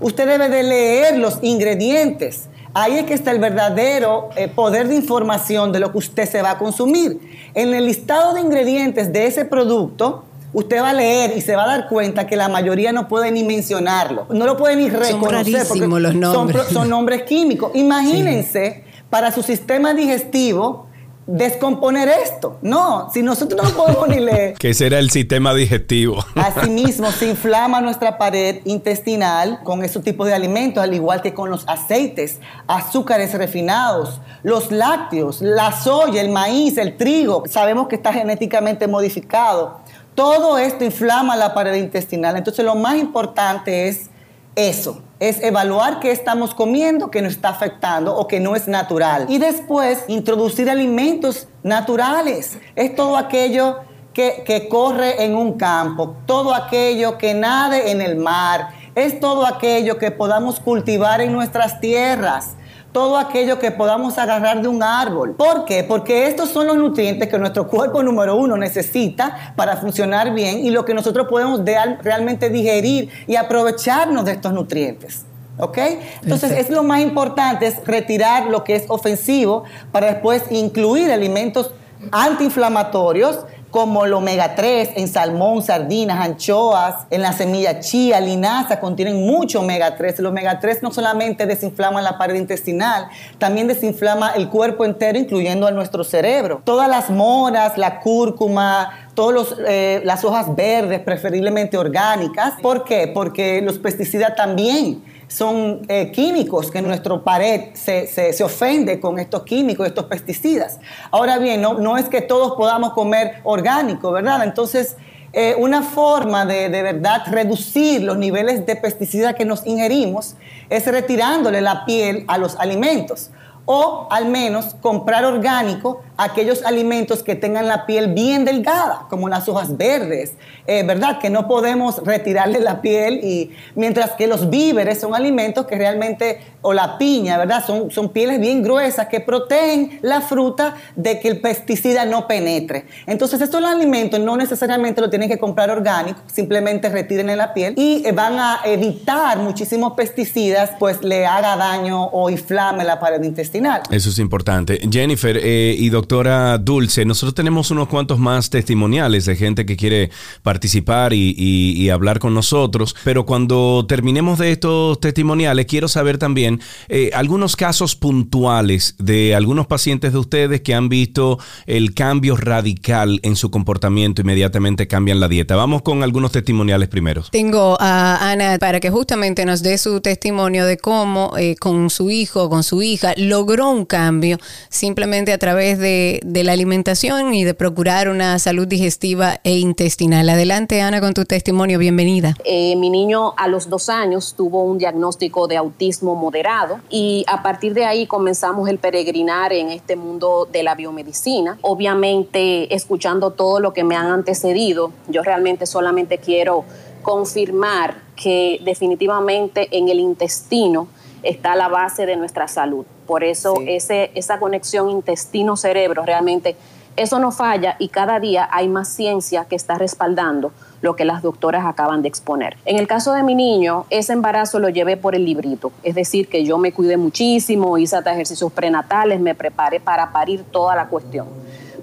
usted debe de leer los ingredientes. Ahí es que está el verdadero eh, poder de información de lo que usted se va a consumir. En el listado de ingredientes de ese producto, usted va a leer y se va a dar cuenta que la mayoría no puede ni mencionarlo, no lo puede ni reconocer son porque los nombres. Son, nombres químicos. Imagínense para su sistema digestivo descomponer esto. No, si nosotros no podemos ni leer. que será el sistema digestivo. Asimismo, se inflama nuestra pared intestinal con esos tipos de alimentos, al igual que con los aceites, azúcares refinados, los lácteos, la soya, el maíz, el trigo. Sabemos que está genéticamente modificado. Todo esto inflama la pared intestinal. Entonces, lo más importante es eso, es evaluar qué estamos comiendo que nos está afectando o que no es natural. Y después introducir alimentos naturales. Es todo aquello que, que corre en un campo, todo aquello que nade en el mar, es todo aquello que podamos cultivar en nuestras tierras todo aquello que podamos agarrar de un árbol. ¿Por qué? Porque estos son los nutrientes que nuestro cuerpo número uno necesita para funcionar bien y lo que nosotros podemos realmente digerir y aprovecharnos de estos nutrientes. ¿Ok? Entonces es lo más importante, es retirar lo que es ofensivo para después incluir alimentos antiinflamatorios como el omega 3 en salmón, sardinas, anchoas, en la semilla chía, linaza, contienen mucho omega 3. El omega 3 no solamente desinflama la pared intestinal, también desinflama el cuerpo entero, incluyendo a nuestro cerebro. Todas las moras, la cúrcuma, todas eh, las hojas verdes, preferiblemente orgánicas. ¿Por qué? Porque los pesticidas también son eh, químicos que nuestro pared se, se, ofende con estos químicos, estos pesticidas. Ahora bien, no, no es que todos podamos comer orgánico, ¿verdad? Entonces, eh, una forma de, de verdad reducir los niveles de pesticidas que nos ingerimos es retirándole la piel a los alimentos o al menos comprar orgánico aquellos alimentos que tengan la piel bien delgada, como las hojas verdes, eh, ¿verdad? Que no podemos retirarle la piel y mientras que los víveres son alimentos que realmente, o la piña, ¿verdad? Son, son pieles bien gruesas que protegen la fruta de que el pesticida no penetre. Entonces estos alimentos no necesariamente lo tienen que comprar orgánico, simplemente retiren la piel y eh, van a evitar muchísimos pesticidas, pues le haga daño o inflame la pared intestinal. Eso es importante. Jennifer eh, y doctor doctora Dulce, nosotros tenemos unos cuantos más testimoniales de gente que quiere participar y, hablar con nosotros, pero cuando terminemos de estos testimoniales, quiero saber también eh, algunos casos puntuales de algunos pacientes de ustedes que han visto el cambio radical en su comportamiento, inmediatamente cambian la dieta. Vamos con algunos testimoniales primero. Tengo a Ana para que justamente nos dé su testimonio de cómo eh, con su hijo, con su hija, logró un cambio simplemente a través de de, la alimentación y de procurar una salud digestiva e intestinal. Adelante, Ana, con tu testimonio. Bienvenida. Eh, mi niño a los dos años tuvo un diagnóstico de autismo moderado y a partir de ahí comenzamos el peregrinar en este mundo de la biomedicina. Obviamente, escuchando todo lo que me han antecedido, yo realmente solamente quiero confirmar que definitivamente en el intestino está la base de nuestra salud. Por eso ese, esa conexión intestino-cerebro realmente, eso no falla y cada día hay más ciencia que está respaldando lo que las doctoras acaban de exponer. En el caso de mi niño, ese embarazo lo llevé por el librito, es decir, que yo me cuidé muchísimo, hice hasta ejercicios prenatales, me preparé para parir toda la cuestión.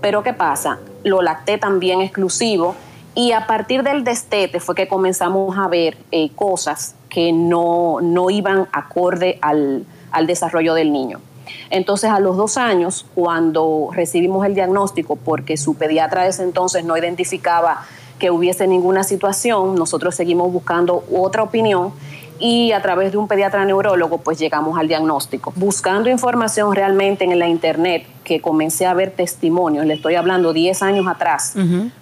Pero ¿qué pasa? Lo lacté también exclusivo y a partir del destete fue que comenzamos a ver eh, cosas que no, no iban acorde al, al desarrollo del niño. Entonces, a los dos años, cuando recibimos el diagnóstico, porque su pediatra de ese entonces no identificaba que hubiese ninguna situación, nosotros seguimos buscando otra opinión y a través de un pediatra neurólogo pues llegamos al diagnóstico. Buscando información realmente en la internet, que comencé a ver testimonios, le estoy hablando 10 años atrás,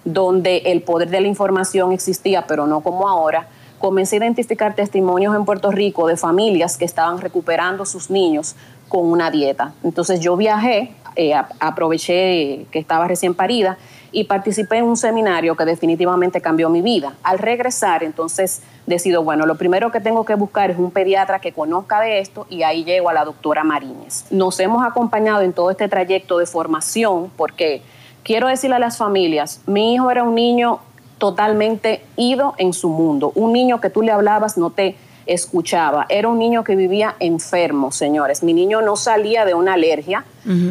donde el poder de la información existía, pero no como ahora, comencé a identificar testimonios en Puerto Rico de familias que estaban recuperando sus niños con una dieta. Entonces yo viajé, eh, aproveché que estaba recién parida y participé en un seminario que definitivamente cambió mi vida. Al regresar, entonces decido, bueno, lo primero que tengo que buscar es un pediatra que conozca de esto y ahí llego a la doctora Mariñez. Nos hemos acompañado en todo este trayecto de formación porque quiero decirle a las familias, mi hijo era un niño totalmente ido en su mundo, un niño que tú le hablabas no te escuchaba. Era un niño que vivía enfermo, señores. Mi niño no salía de una alergia.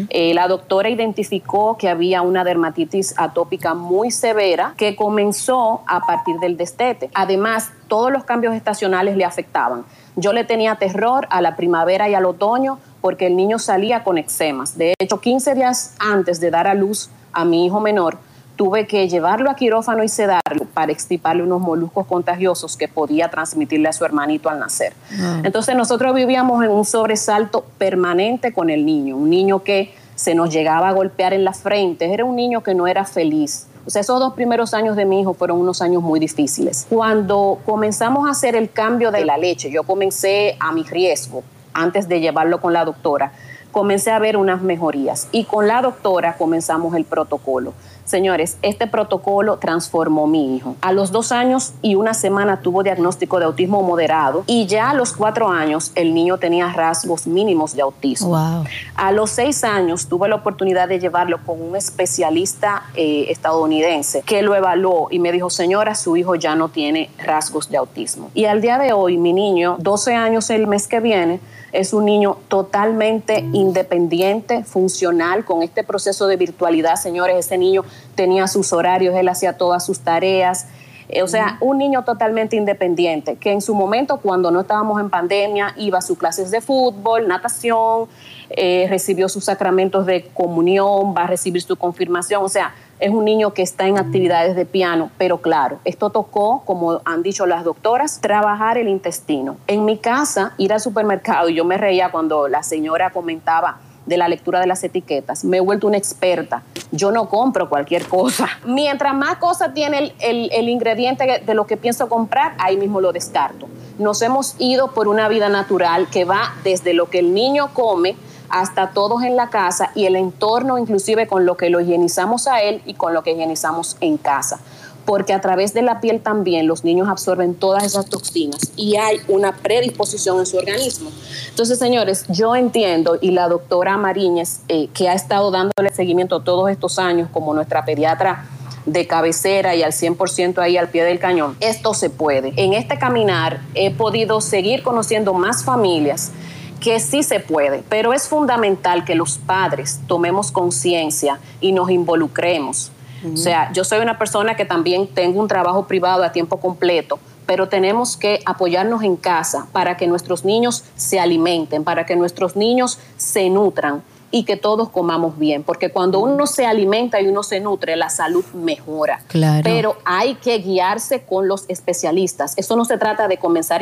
Eh, la doctora identificó que había una dermatitis atópica muy severa que comenzó a partir del destete. Además, todos los cambios estacionales le afectaban. Yo le tenía terror a la primavera y al otoño porque el niño salía con eczemas. De hecho, 15 días antes de dar a luz a mi hijo menor, tuve que llevarlo a quirófano y sedarlo para extirparle unos moluscos contagiosos que podía transmitirle a su hermanito al nacer. Ah. Entonces nosotros vivíamos en un sobresalto permanente con el niño, un niño que se nos llegaba a golpear en la frente, era un niño que no era feliz. O sea, esos dos primeros años de mi hijo fueron unos años muy difíciles. Cuando comenzamos a hacer el cambio de la leche, yo comencé a mi riesgo antes de llevarlo con la doctora, comencé a ver unas mejorías y con la doctora comenzamos el protocolo. Señores, este protocolo transformó mi hijo. A los dos años y una semana tuvo diagnóstico de autismo moderado y ya a los cuatro años el niño tenía rasgos mínimos de autismo. A los seis años tuve la oportunidad de llevarlo con un especialista eh, estadounidense que lo evaluó y me dijo, señora, su hijo ya no tiene rasgos de autismo. Y al día de hoy, mi niño, 12 años el mes que viene, es un niño totalmente independiente, funcional, con este proceso de virtualidad, señores, ese niño tenía sus horarios, él hacía todas sus tareas. Eh, o sea, un niño totalmente independiente, que en su momento, cuando no estábamos en pandemia, iba a sus clases de fútbol, natación, eh, recibió sus sacramentos de comunión, va a recibir su confirmación. O sea, es un niño que está en actividades de piano, pero claro, esto tocó, como han dicho las doctoras, trabajar el intestino. En mi casa, ir al supermercado, y yo me reía cuando la señora comentaba de la lectura de las etiquetas. Me he vuelto una experta. Yo no compro cualquier cosa. Mientras más cosas tiene el, el, ingrediente de lo que pienso comprar, ahí mismo lo descarto. Nos hemos ido por una vida natural que va desde lo que el niño come hasta todos en la casa y el entorno inclusive con lo que lo higienizamos a él y con lo que higienizamos en casa. Porque a través de la piel también los niños absorben todas esas toxinas y hay una predisposición en su organismo. Entonces, señores, yo entiendo y la doctora Mariñez, eh, que ha estado dándole seguimiento todos estos años como nuestra pediatra de cabecera y al 100% ahí al pie del cañón, esto se puede. En este caminar he podido seguir conociendo más familias que sí se puede, pero es fundamental que los padres tomemos conciencia y nos involucremos. O sea, yo soy una persona que también tengo un trabajo privado a tiempo completo, pero tenemos que apoyarnos en casa para que nuestros niños se alimenten, para que nuestros niños se nutran y que todos comamos bien, porque cuando uno se alimenta y uno se nutre, la salud mejora. Claro. Pero hay que guiarse con los especialistas. Eso no se trata de comenzar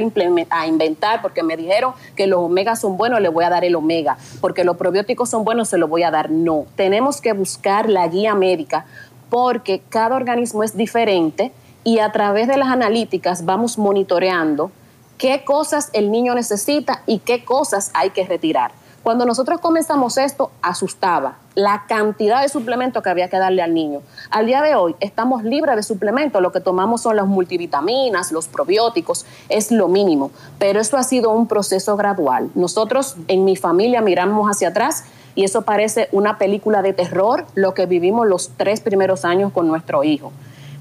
a, inventar, porque me dijeron que los omegas son buenos, le voy a dar el omega, porque los probióticos son buenos, se los voy a dar. No, tenemos que buscar la guía médica, porque cada organismo es diferente y a través de las analíticas vamos monitoreando qué cosas el niño necesita y qué cosas hay que retirar. Cuando nosotros comenzamos esto, asustaba la cantidad de suplementos que había que darle al niño. Al día de hoy estamos libres de suplementos, lo que tomamos son las multivitaminas, los probióticos, es lo mínimo, pero eso ha sido un proceso gradual. Nosotros en mi familia miramos hacia atrás y eso parece una película de terror, lo que vivimos los tres primeros años con nuestro hijo.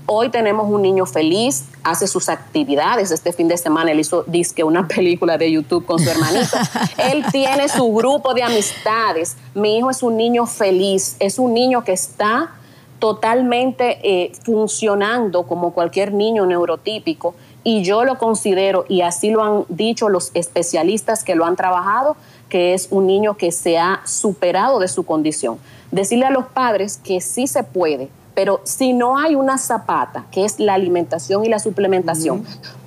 Hoy tenemos un niño feliz, hace sus actividades. Este fin de semana él hizo disque una película de YouTube con su hermanito. él tiene su grupo de amistades. Mi hijo es un niño feliz, es un niño que está totalmente eh, funcionando como cualquier niño neurotípico y yo lo considero, y así lo han dicho los especialistas que lo han trabajado, que es un niño que se ha superado de su condición. Decirle a los padres que sí se puede, pero si no hay una zapata, que es la alimentación y la suplementación,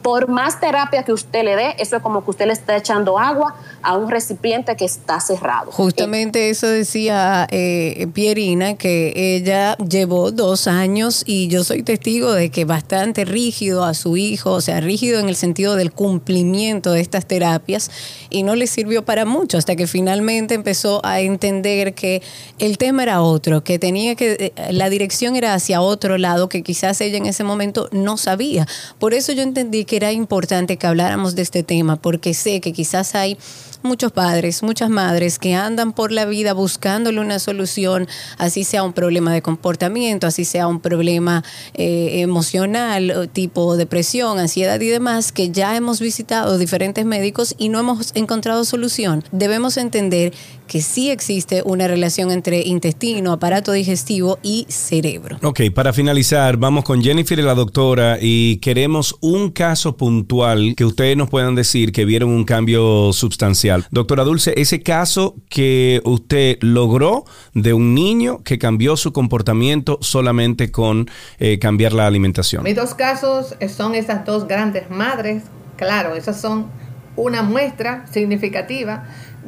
por más terapia que usted le dé, eso es como que usted le está echando agua a un recipiente que está cerrado. Justamente eso decía eh, Pierina, que ella llevó dos años y yo soy testigo de que bastante rígido a su hijo, o sea, rígido en el sentido del cumplimiento de estas terapias y no le sirvió para mucho hasta que finalmente empezó a entender que el tema era otro, que tenía que, eh, la dirección era hacia otro lado que quizás ella en ese momento no sabía. Por eso yo entendí que era importante que habláramos de este tema, porque sé que quizás hay muchos padres, muchas madres que andan por la vida buscándole una solución, así sea un problema de comportamiento, así sea un problema eh, emocional, tipo depresión, ansiedad y demás, que ya hemos visitado diferentes médicos y no hemos encontrado solución. Debemos entender que sí existe una relación entre intestino, aparato digestivo y cerebro. Ok, para finalizar, vamos con Jennifer y la doctora y queremos un caso puntual que ustedes nos puedan decir que vieron un cambio sustancial. Doctora Dulce, ese caso que usted logró de un niño que cambió su comportamiento solamente con eh, cambiar la alimentación. Mis dos casos son esas dos grandes madres, claro, esas son una muestra significativa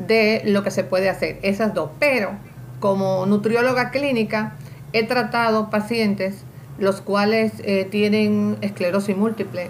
de lo que se puede hacer, esas dos. Pero como nutrióloga clínica he tratado pacientes los cuales eh, tienen esclerosis múltiple,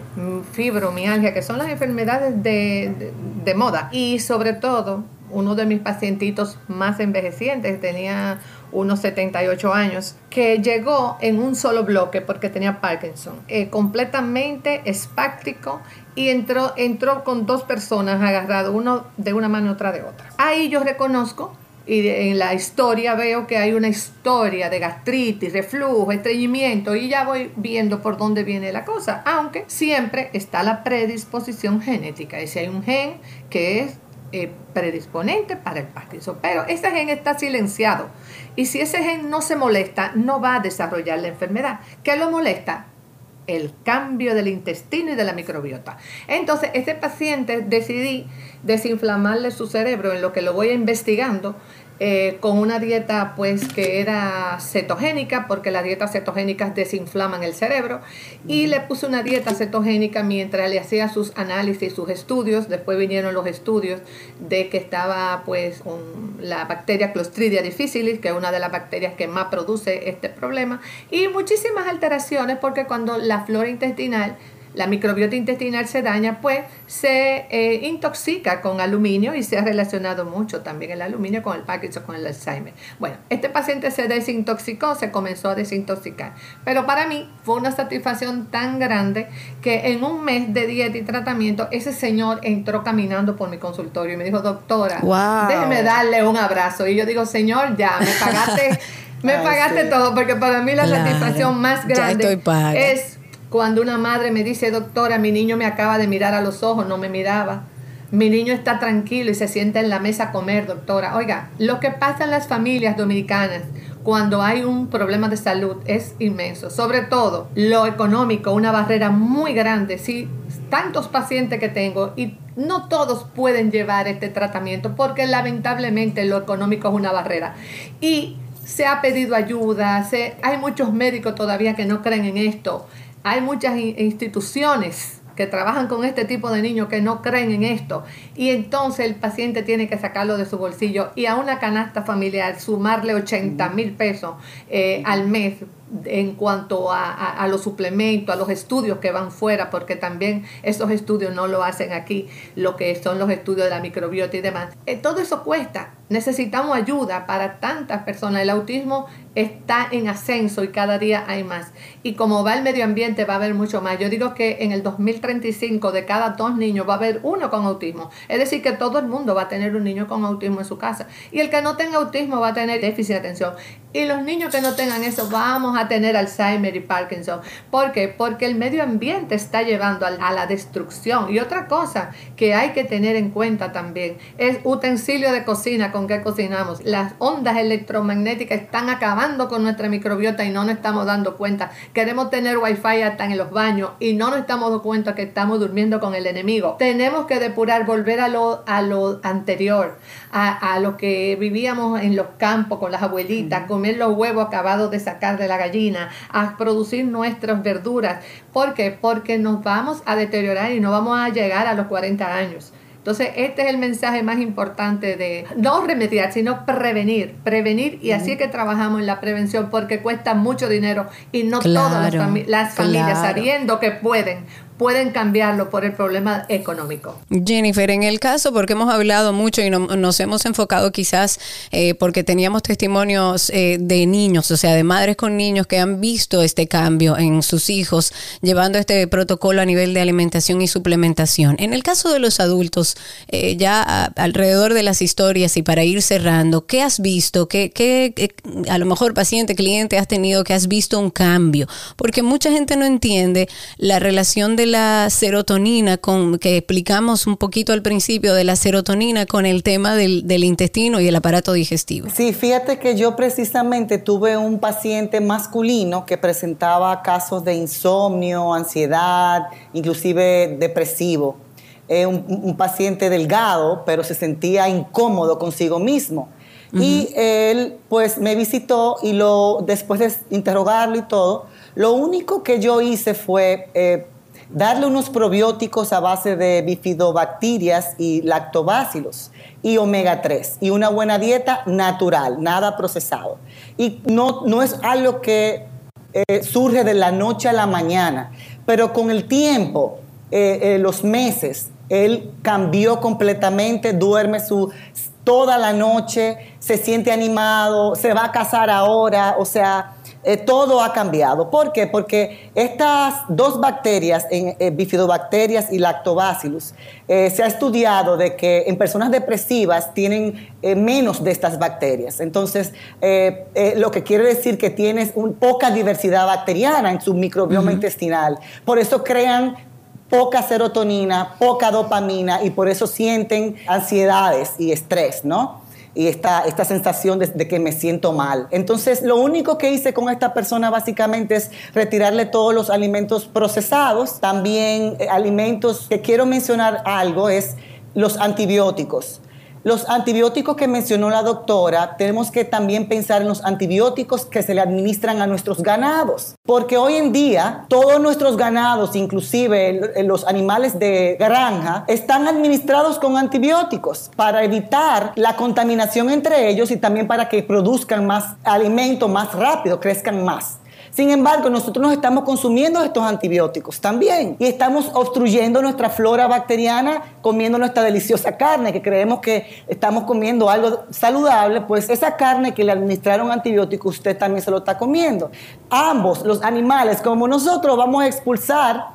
fibromialgia, que son las enfermedades de, de, moda. Y sobre todo, uno de mis pacientitos más envejecientes, tenía unos 78 años, que llegó en un solo bloque porque tenía Parkinson, eh, completamente espáctico y entró, entró con dos personas agarradas, uno de una mano y otra de otra. Ahí yo reconozco y en la historia veo que hay una historia de gastritis, reflujo, estreñimiento y ya voy viendo por dónde viene la cosa, aunque siempre está la predisposición genética, es si hay un gen que es eh, predisponente para el Parkinson, pero ese gen está silenciado y si ese gen no se molesta, no va a desarrollar la enfermedad. ¿Qué lo molesta? el cambio del intestino y de la microbiota. Entonces, este paciente decidí desinflamarle su cerebro en lo que lo voy investigando eh, con una dieta pues que era cetogénica porque las dietas cetogénicas desinflaman el cerebro y le puse una dieta cetogénica mientras le hacía sus análisis, sus estudios, después vinieron los estudios de que estaba pues con la bacteria Clostridia difficile, que es una de las bacterias que más produce este problema y muchísimas alteraciones porque cuando la flora intestinal la microbiota intestinal se daña, pues se eh, intoxica con aluminio y se ha relacionado mucho también el aluminio con el Parkinson, con el Alzheimer. Bueno, este paciente se desintoxicó, se comenzó a desintoxicar. Pero para mí fue una satisfacción tan grande que en un mes de dieta y tratamiento, ese señor entró caminando por mi consultorio y me dijo, doctora, déjeme darle un abrazo. Y yo digo, señor, ya, me pagaste. Me pagaste todo, porque para mí la satisfacción más grande es cuando una madre me dice, doctora, mi niño me acaba de mirar a los ojos, no me miraba. Mi niño está tranquilo y se sienta en la mesa a comer, doctora. Oiga, lo que pasa en las familias dominicanas cuando hay un problema de salud es inmenso. Sobre todo lo económico, una barrera muy grande. Sí, tantos pacientes que tengo y no todos pueden llevar este tratamiento porque lamentablemente lo económico es una barrera. Y se ha pedido ayuda, se, hay muchos médicos todavía que no creen en esto. Hay muchas instituciones que trabajan con este tipo de niños que no creen en esto. Y entonces el paciente tiene que sacarlo de su bolsillo y a una canasta familiar sumarle 80 mil pesos eh, al mes en cuanto a, los suplementos, a los estudios que van fuera, porque también esos estudios no lo hacen aquí, lo que son los estudios de la microbiota y demás. Eh, todo eso cuesta. Necesitamos ayuda para tantas personas. El autismo está en ascenso y cada día hay más. Y como va el medio ambiente, va a haber mucho más. Yo digo que en el 2035 de cada dos niños va a haber uno con autismo. Es decir, que todo el mundo va a tener un niño con autismo en su casa. Y el que no tenga autismo va a tener déficit de atención. Y los niños que no tengan eso, vamos a tener Alzheimer y Parkinson. ¿Por qué? Porque el medio ambiente está llevando a la destrucción. Y otra cosa que hay que tener en cuenta también es utensilio de cocina con que cocinamos. Las ondas electromagnéticas están acabando con nuestra microbiota y no nos estamos dando cuenta. Queremos tener wifi hasta en los baños y no nos estamos dando cuenta que estamos durmiendo con el enemigo. Tenemos que depurar, volver a lo, a lo anterior, a, a lo que vivíamos en los campos con las abuelitas, comer los huevos acabados de sacar de la gallina, a producir nuestras verduras. ¿Por qué? Porque nos vamos a deteriorar y no vamos a llegar a los 40 años. Entonces, este es el mensaje más importante de no remediar, sino prevenir, prevenir y así es que trabajamos en la prevención porque cuesta mucho dinero y no todas las, familias sabiendo que pueden, pueden cambiarlo por el problema económico. Jennifer, en el caso, porque hemos hablado mucho y nos hemos enfocado quizás eh, porque teníamos testimonios eh, de niños, o sea, de madres con niños que han visto este cambio en sus hijos, llevando este protocolo a nivel de alimentación y suplementación. En el caso de los adultos, eh, ya alrededor de las historias y para ir cerrando, ¿qué has visto? ¿Qué, qué a lo mejor paciente, cliente has tenido que has visto un cambio? Porque mucha gente no entiende la relación de la serotonina, con, que explicamos un poquito al principio de la serotonina con el tema del, del intestino y el aparato digestivo. Sí, fíjate que yo precisamente tuve un paciente masculino que presentaba casos de insomnio, ansiedad, inclusive depresivo. Eh, un, paciente delgado, pero se sentía incómodo consigo mismo. Y él pues me visitó y lo, después de interrogarlo y todo, lo único que yo hice fue eh, darle unos probióticos a base de bifidobacterias y lactobacilos y omega 3 y una buena dieta natural, nada procesado. Y no, no es algo que eh, surge de la noche a la mañana, pero con el tiempo, eh, eh, los meses, él cambió completamente, duerme toda la noche, se siente animado, se va a casar ahora, o sea, eh, todo ha cambiado. ¿Por qué? Porque estas dos bacterias, en, eh, bifidobacterias y lactobacillus, eh, se ha estudiado de que en personas depresivas tienen menos de estas bacterias. Entonces, lo que quiere decir que tienes un, poca diversidad bacteriana en su microbioma intestinal. Por eso crean poca serotonina, poca dopamina y por eso sienten ansiedades y estrés, ¿no? Y esta, esta sensación de, que me siento mal. Entonces, lo único que hice con esta persona básicamente es retirarle todos los alimentos procesados, también eh, alimentos que quiero mencionar algo es los antibióticos. Los antibióticos que mencionó la doctora, tenemos que también pensar en los antibióticos que se le administran a nuestros ganados, porque hoy en día todos nuestros ganados, inclusive los animales de granja, están administrados con antibióticos para evitar la contaminación entre ellos y también para que produzcan más alimento más rápido, crezcan más. Sin embargo, nosotros nos estamos consumiendo estos antibióticos también y estamos obstruyendo nuestra flora bacteriana comiendo nuestra deliciosa carne, que creemos que estamos comiendo algo saludable, pues esa carne que le administraron antibióticos usted también se lo está comiendo. Ambos, los animales como nosotros, vamos a expulsar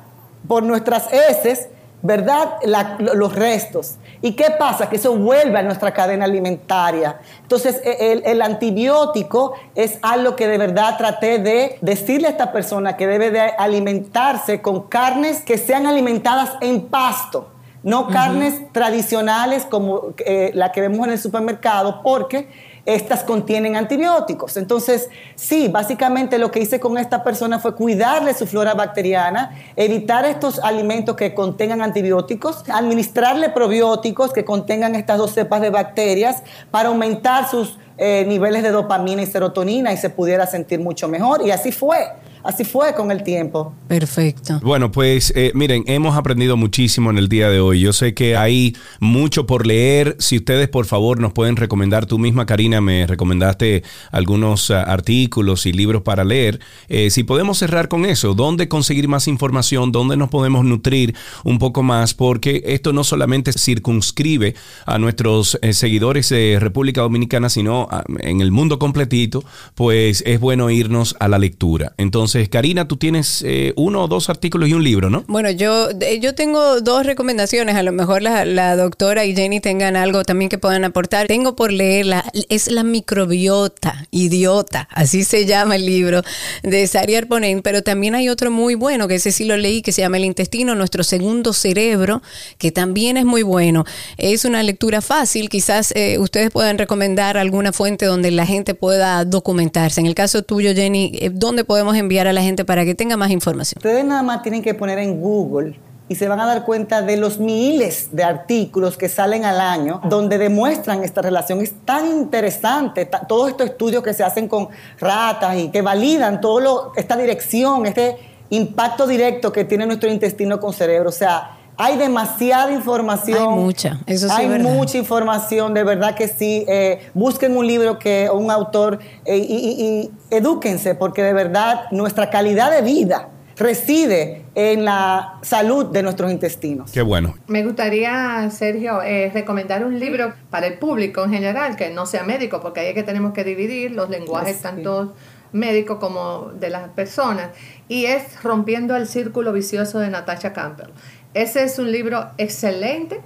por nuestras heces ¿verdad? los restos. ¿Y qué pasa? Que eso vuelve a nuestra cadena alimentaria. Entonces, e, el, antibiótico es algo que de verdad traté de decirle a esta persona que debe de alimentarse con carnes que sean alimentadas en pasto no carnes tradicionales como eh, la que vemos en el supermercado, porque estas contienen antibióticos. Entonces, sí, básicamente lo que hice con esta persona fue cuidarle su flora bacteriana, evitar estos alimentos que contengan antibióticos, administrarle probióticos que contengan estas dos cepas de bacterias para aumentar sus eh, niveles de dopamina y serotonina y se pudiera sentir mucho mejor. Y así fue así fue con el tiempo. Perfecto. Bueno, pues eh, miren, hemos aprendido muchísimo en el día de hoy. Yo sé que hay mucho por leer. Si ustedes, por favor, nos pueden recomendar, tú misma, Karina, me recomendaste algunos uh, artículos y libros para leer. Eh, si podemos cerrar con eso, ¿dónde conseguir más información? ¿Dónde nos podemos nutrir un poco más? Porque esto no solamente circunscribe a nuestros eh, seguidores de República Dominicana, sino en el mundo completito, pues es bueno irnos a la lectura. Entonces, Karina, tú tienes eh, uno o dos artículos y un libro, ¿no? Bueno, yo, eh, yo tengo dos recomendaciones. A lo mejor la, doctora y Jenny tengan algo también que puedan aportar. Tengo por leerla, es La microbiota, idiota, así se llama el libro de Sari Arponen, pero también hay otro muy bueno, que ese sí lo leí, que se llama El intestino, nuestro segundo cerebro, que también es muy bueno. Es una lectura fácil, quizás eh, ustedes puedan recomendar alguna fuente donde la gente pueda documentarse. En el caso tuyo, Jenny, ¿dónde podemos enviar a la gente para que tenga más información? Ustedes nada más tienen que poner en Google y se van a dar cuenta de los miles de artículos que salen al año donde demuestran esta relación. Es tan interesante todos estos estudios que se hacen con ratas y que validan todo esta dirección, este impacto directo que tiene nuestro intestino con cerebro. O sea, hay demasiada información. Hay mucha, eso sí Hay mucha información, de verdad que sí. Eh, busquen un libro que un autor eh, y, y edúquense, porque de verdad nuestra calidad de vida reside en la salud de nuestros intestinos. Qué bueno. Me gustaría, Sergio, eh, recomendar un libro para el público en general, que no sea médico, porque ahí es que tenemos que dividir los lenguajes tanto médicos como de las personas, y es Rompiendo el Círculo Vicioso de Natasha Campbell. Ese es un libro excelente.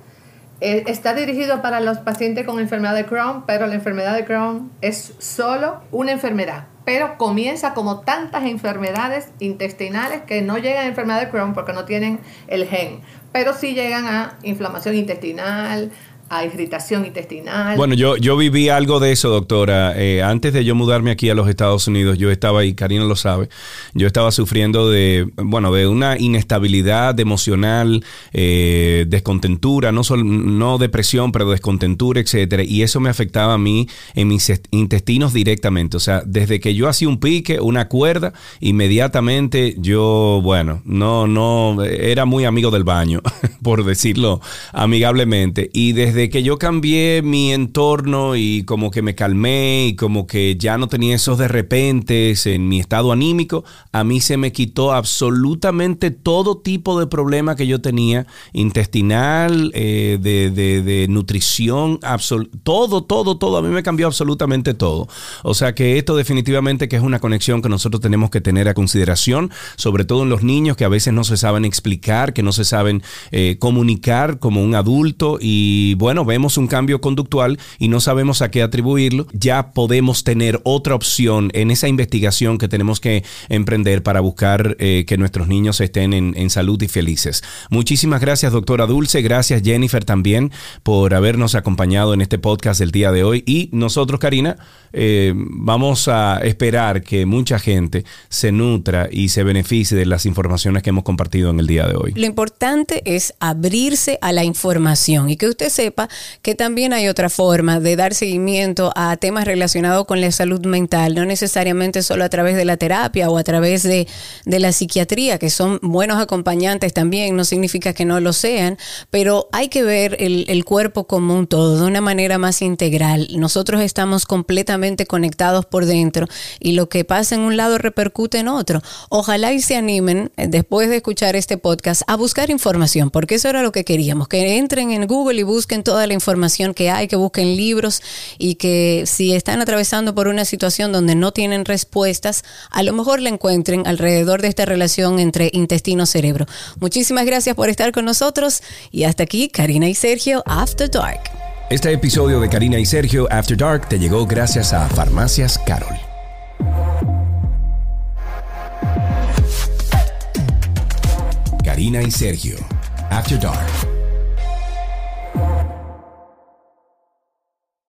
Eh, está dirigido para los pacientes con enfermedad de Crohn, pero la enfermedad de Crohn es solo una enfermedad pero comienza como tantas enfermedades intestinales que no llegan a enfermedad de Crohn porque no tienen el gen, pero sí llegan a inflamación intestinal, a irritación intestinal. Bueno, yo, yo viví algo de eso, doctora. Eh, antes de yo mudarme aquí a los Estados Unidos, yo estaba, y Karina lo sabe, yo estaba sufriendo de, bueno, de una inestabilidad emocional, eh, descontentura, no, solo, no depresión, pero descontentura, etcétera. Y eso me afectaba a mí en mis intestinos directamente. O sea, desde que yo hacía un pique, una cuerda, inmediatamente yo, bueno, no, no, era muy amigo del baño, por decirlo amigablemente. Y desde que yo cambié mi entorno y como que me calmé y como que ya no tenía esos de repente en mi estado anímico, a mí se me quitó absolutamente todo tipo de problema que yo tenía, intestinal, eh, de, de, nutrición, todo, todo, todo, a mí me cambió absolutamente todo. O sea que esto definitivamente que es una conexión que nosotros tenemos que tener a consideración, sobre todo en los niños que a veces no se saben explicar, que no se saben eh, comunicar como un adulto y bueno, bueno, vemos un cambio conductual y no sabemos a qué atribuirlo, ya podemos tener otra opción en esa investigación que tenemos que emprender para buscar eh, que nuestros niños estén en, salud y felices. Muchísimas gracias, doctora Dulce. Gracias, Jennifer, también por habernos acompañado en este podcast del día de hoy. Y nosotros, Karina, eh, vamos a esperar que mucha gente se nutra y se beneficie de las informaciones que hemos compartido en el día de hoy. Lo importante es abrirse a la información y que usted se que también hay otra forma de dar seguimiento a temas relacionados con la salud mental, no necesariamente solo a través de la terapia o a través de, la psiquiatría, que son buenos acompañantes también, no significa que no lo sean, pero hay que ver el, el cuerpo como un todo, de una manera más integral. Nosotros estamos completamente conectados por dentro y lo que pasa en un lado repercute en otro. Ojalá y se animen, eh, después de escuchar este podcast, a buscar información, porque eso era lo que queríamos, que entren en Google y busquen toda la información que hay, que busquen libros y que si están atravesando por una situación donde no tienen respuestas, a lo mejor la encuentren alrededor de esta relación entre intestino-cerebro. Muchísimas gracias por estar con nosotros y hasta aquí Karina y Sergio After Dark. Este episodio de Karina y Sergio After Dark te llegó gracias a Farmacias Carol. Karina y Sergio After Dark.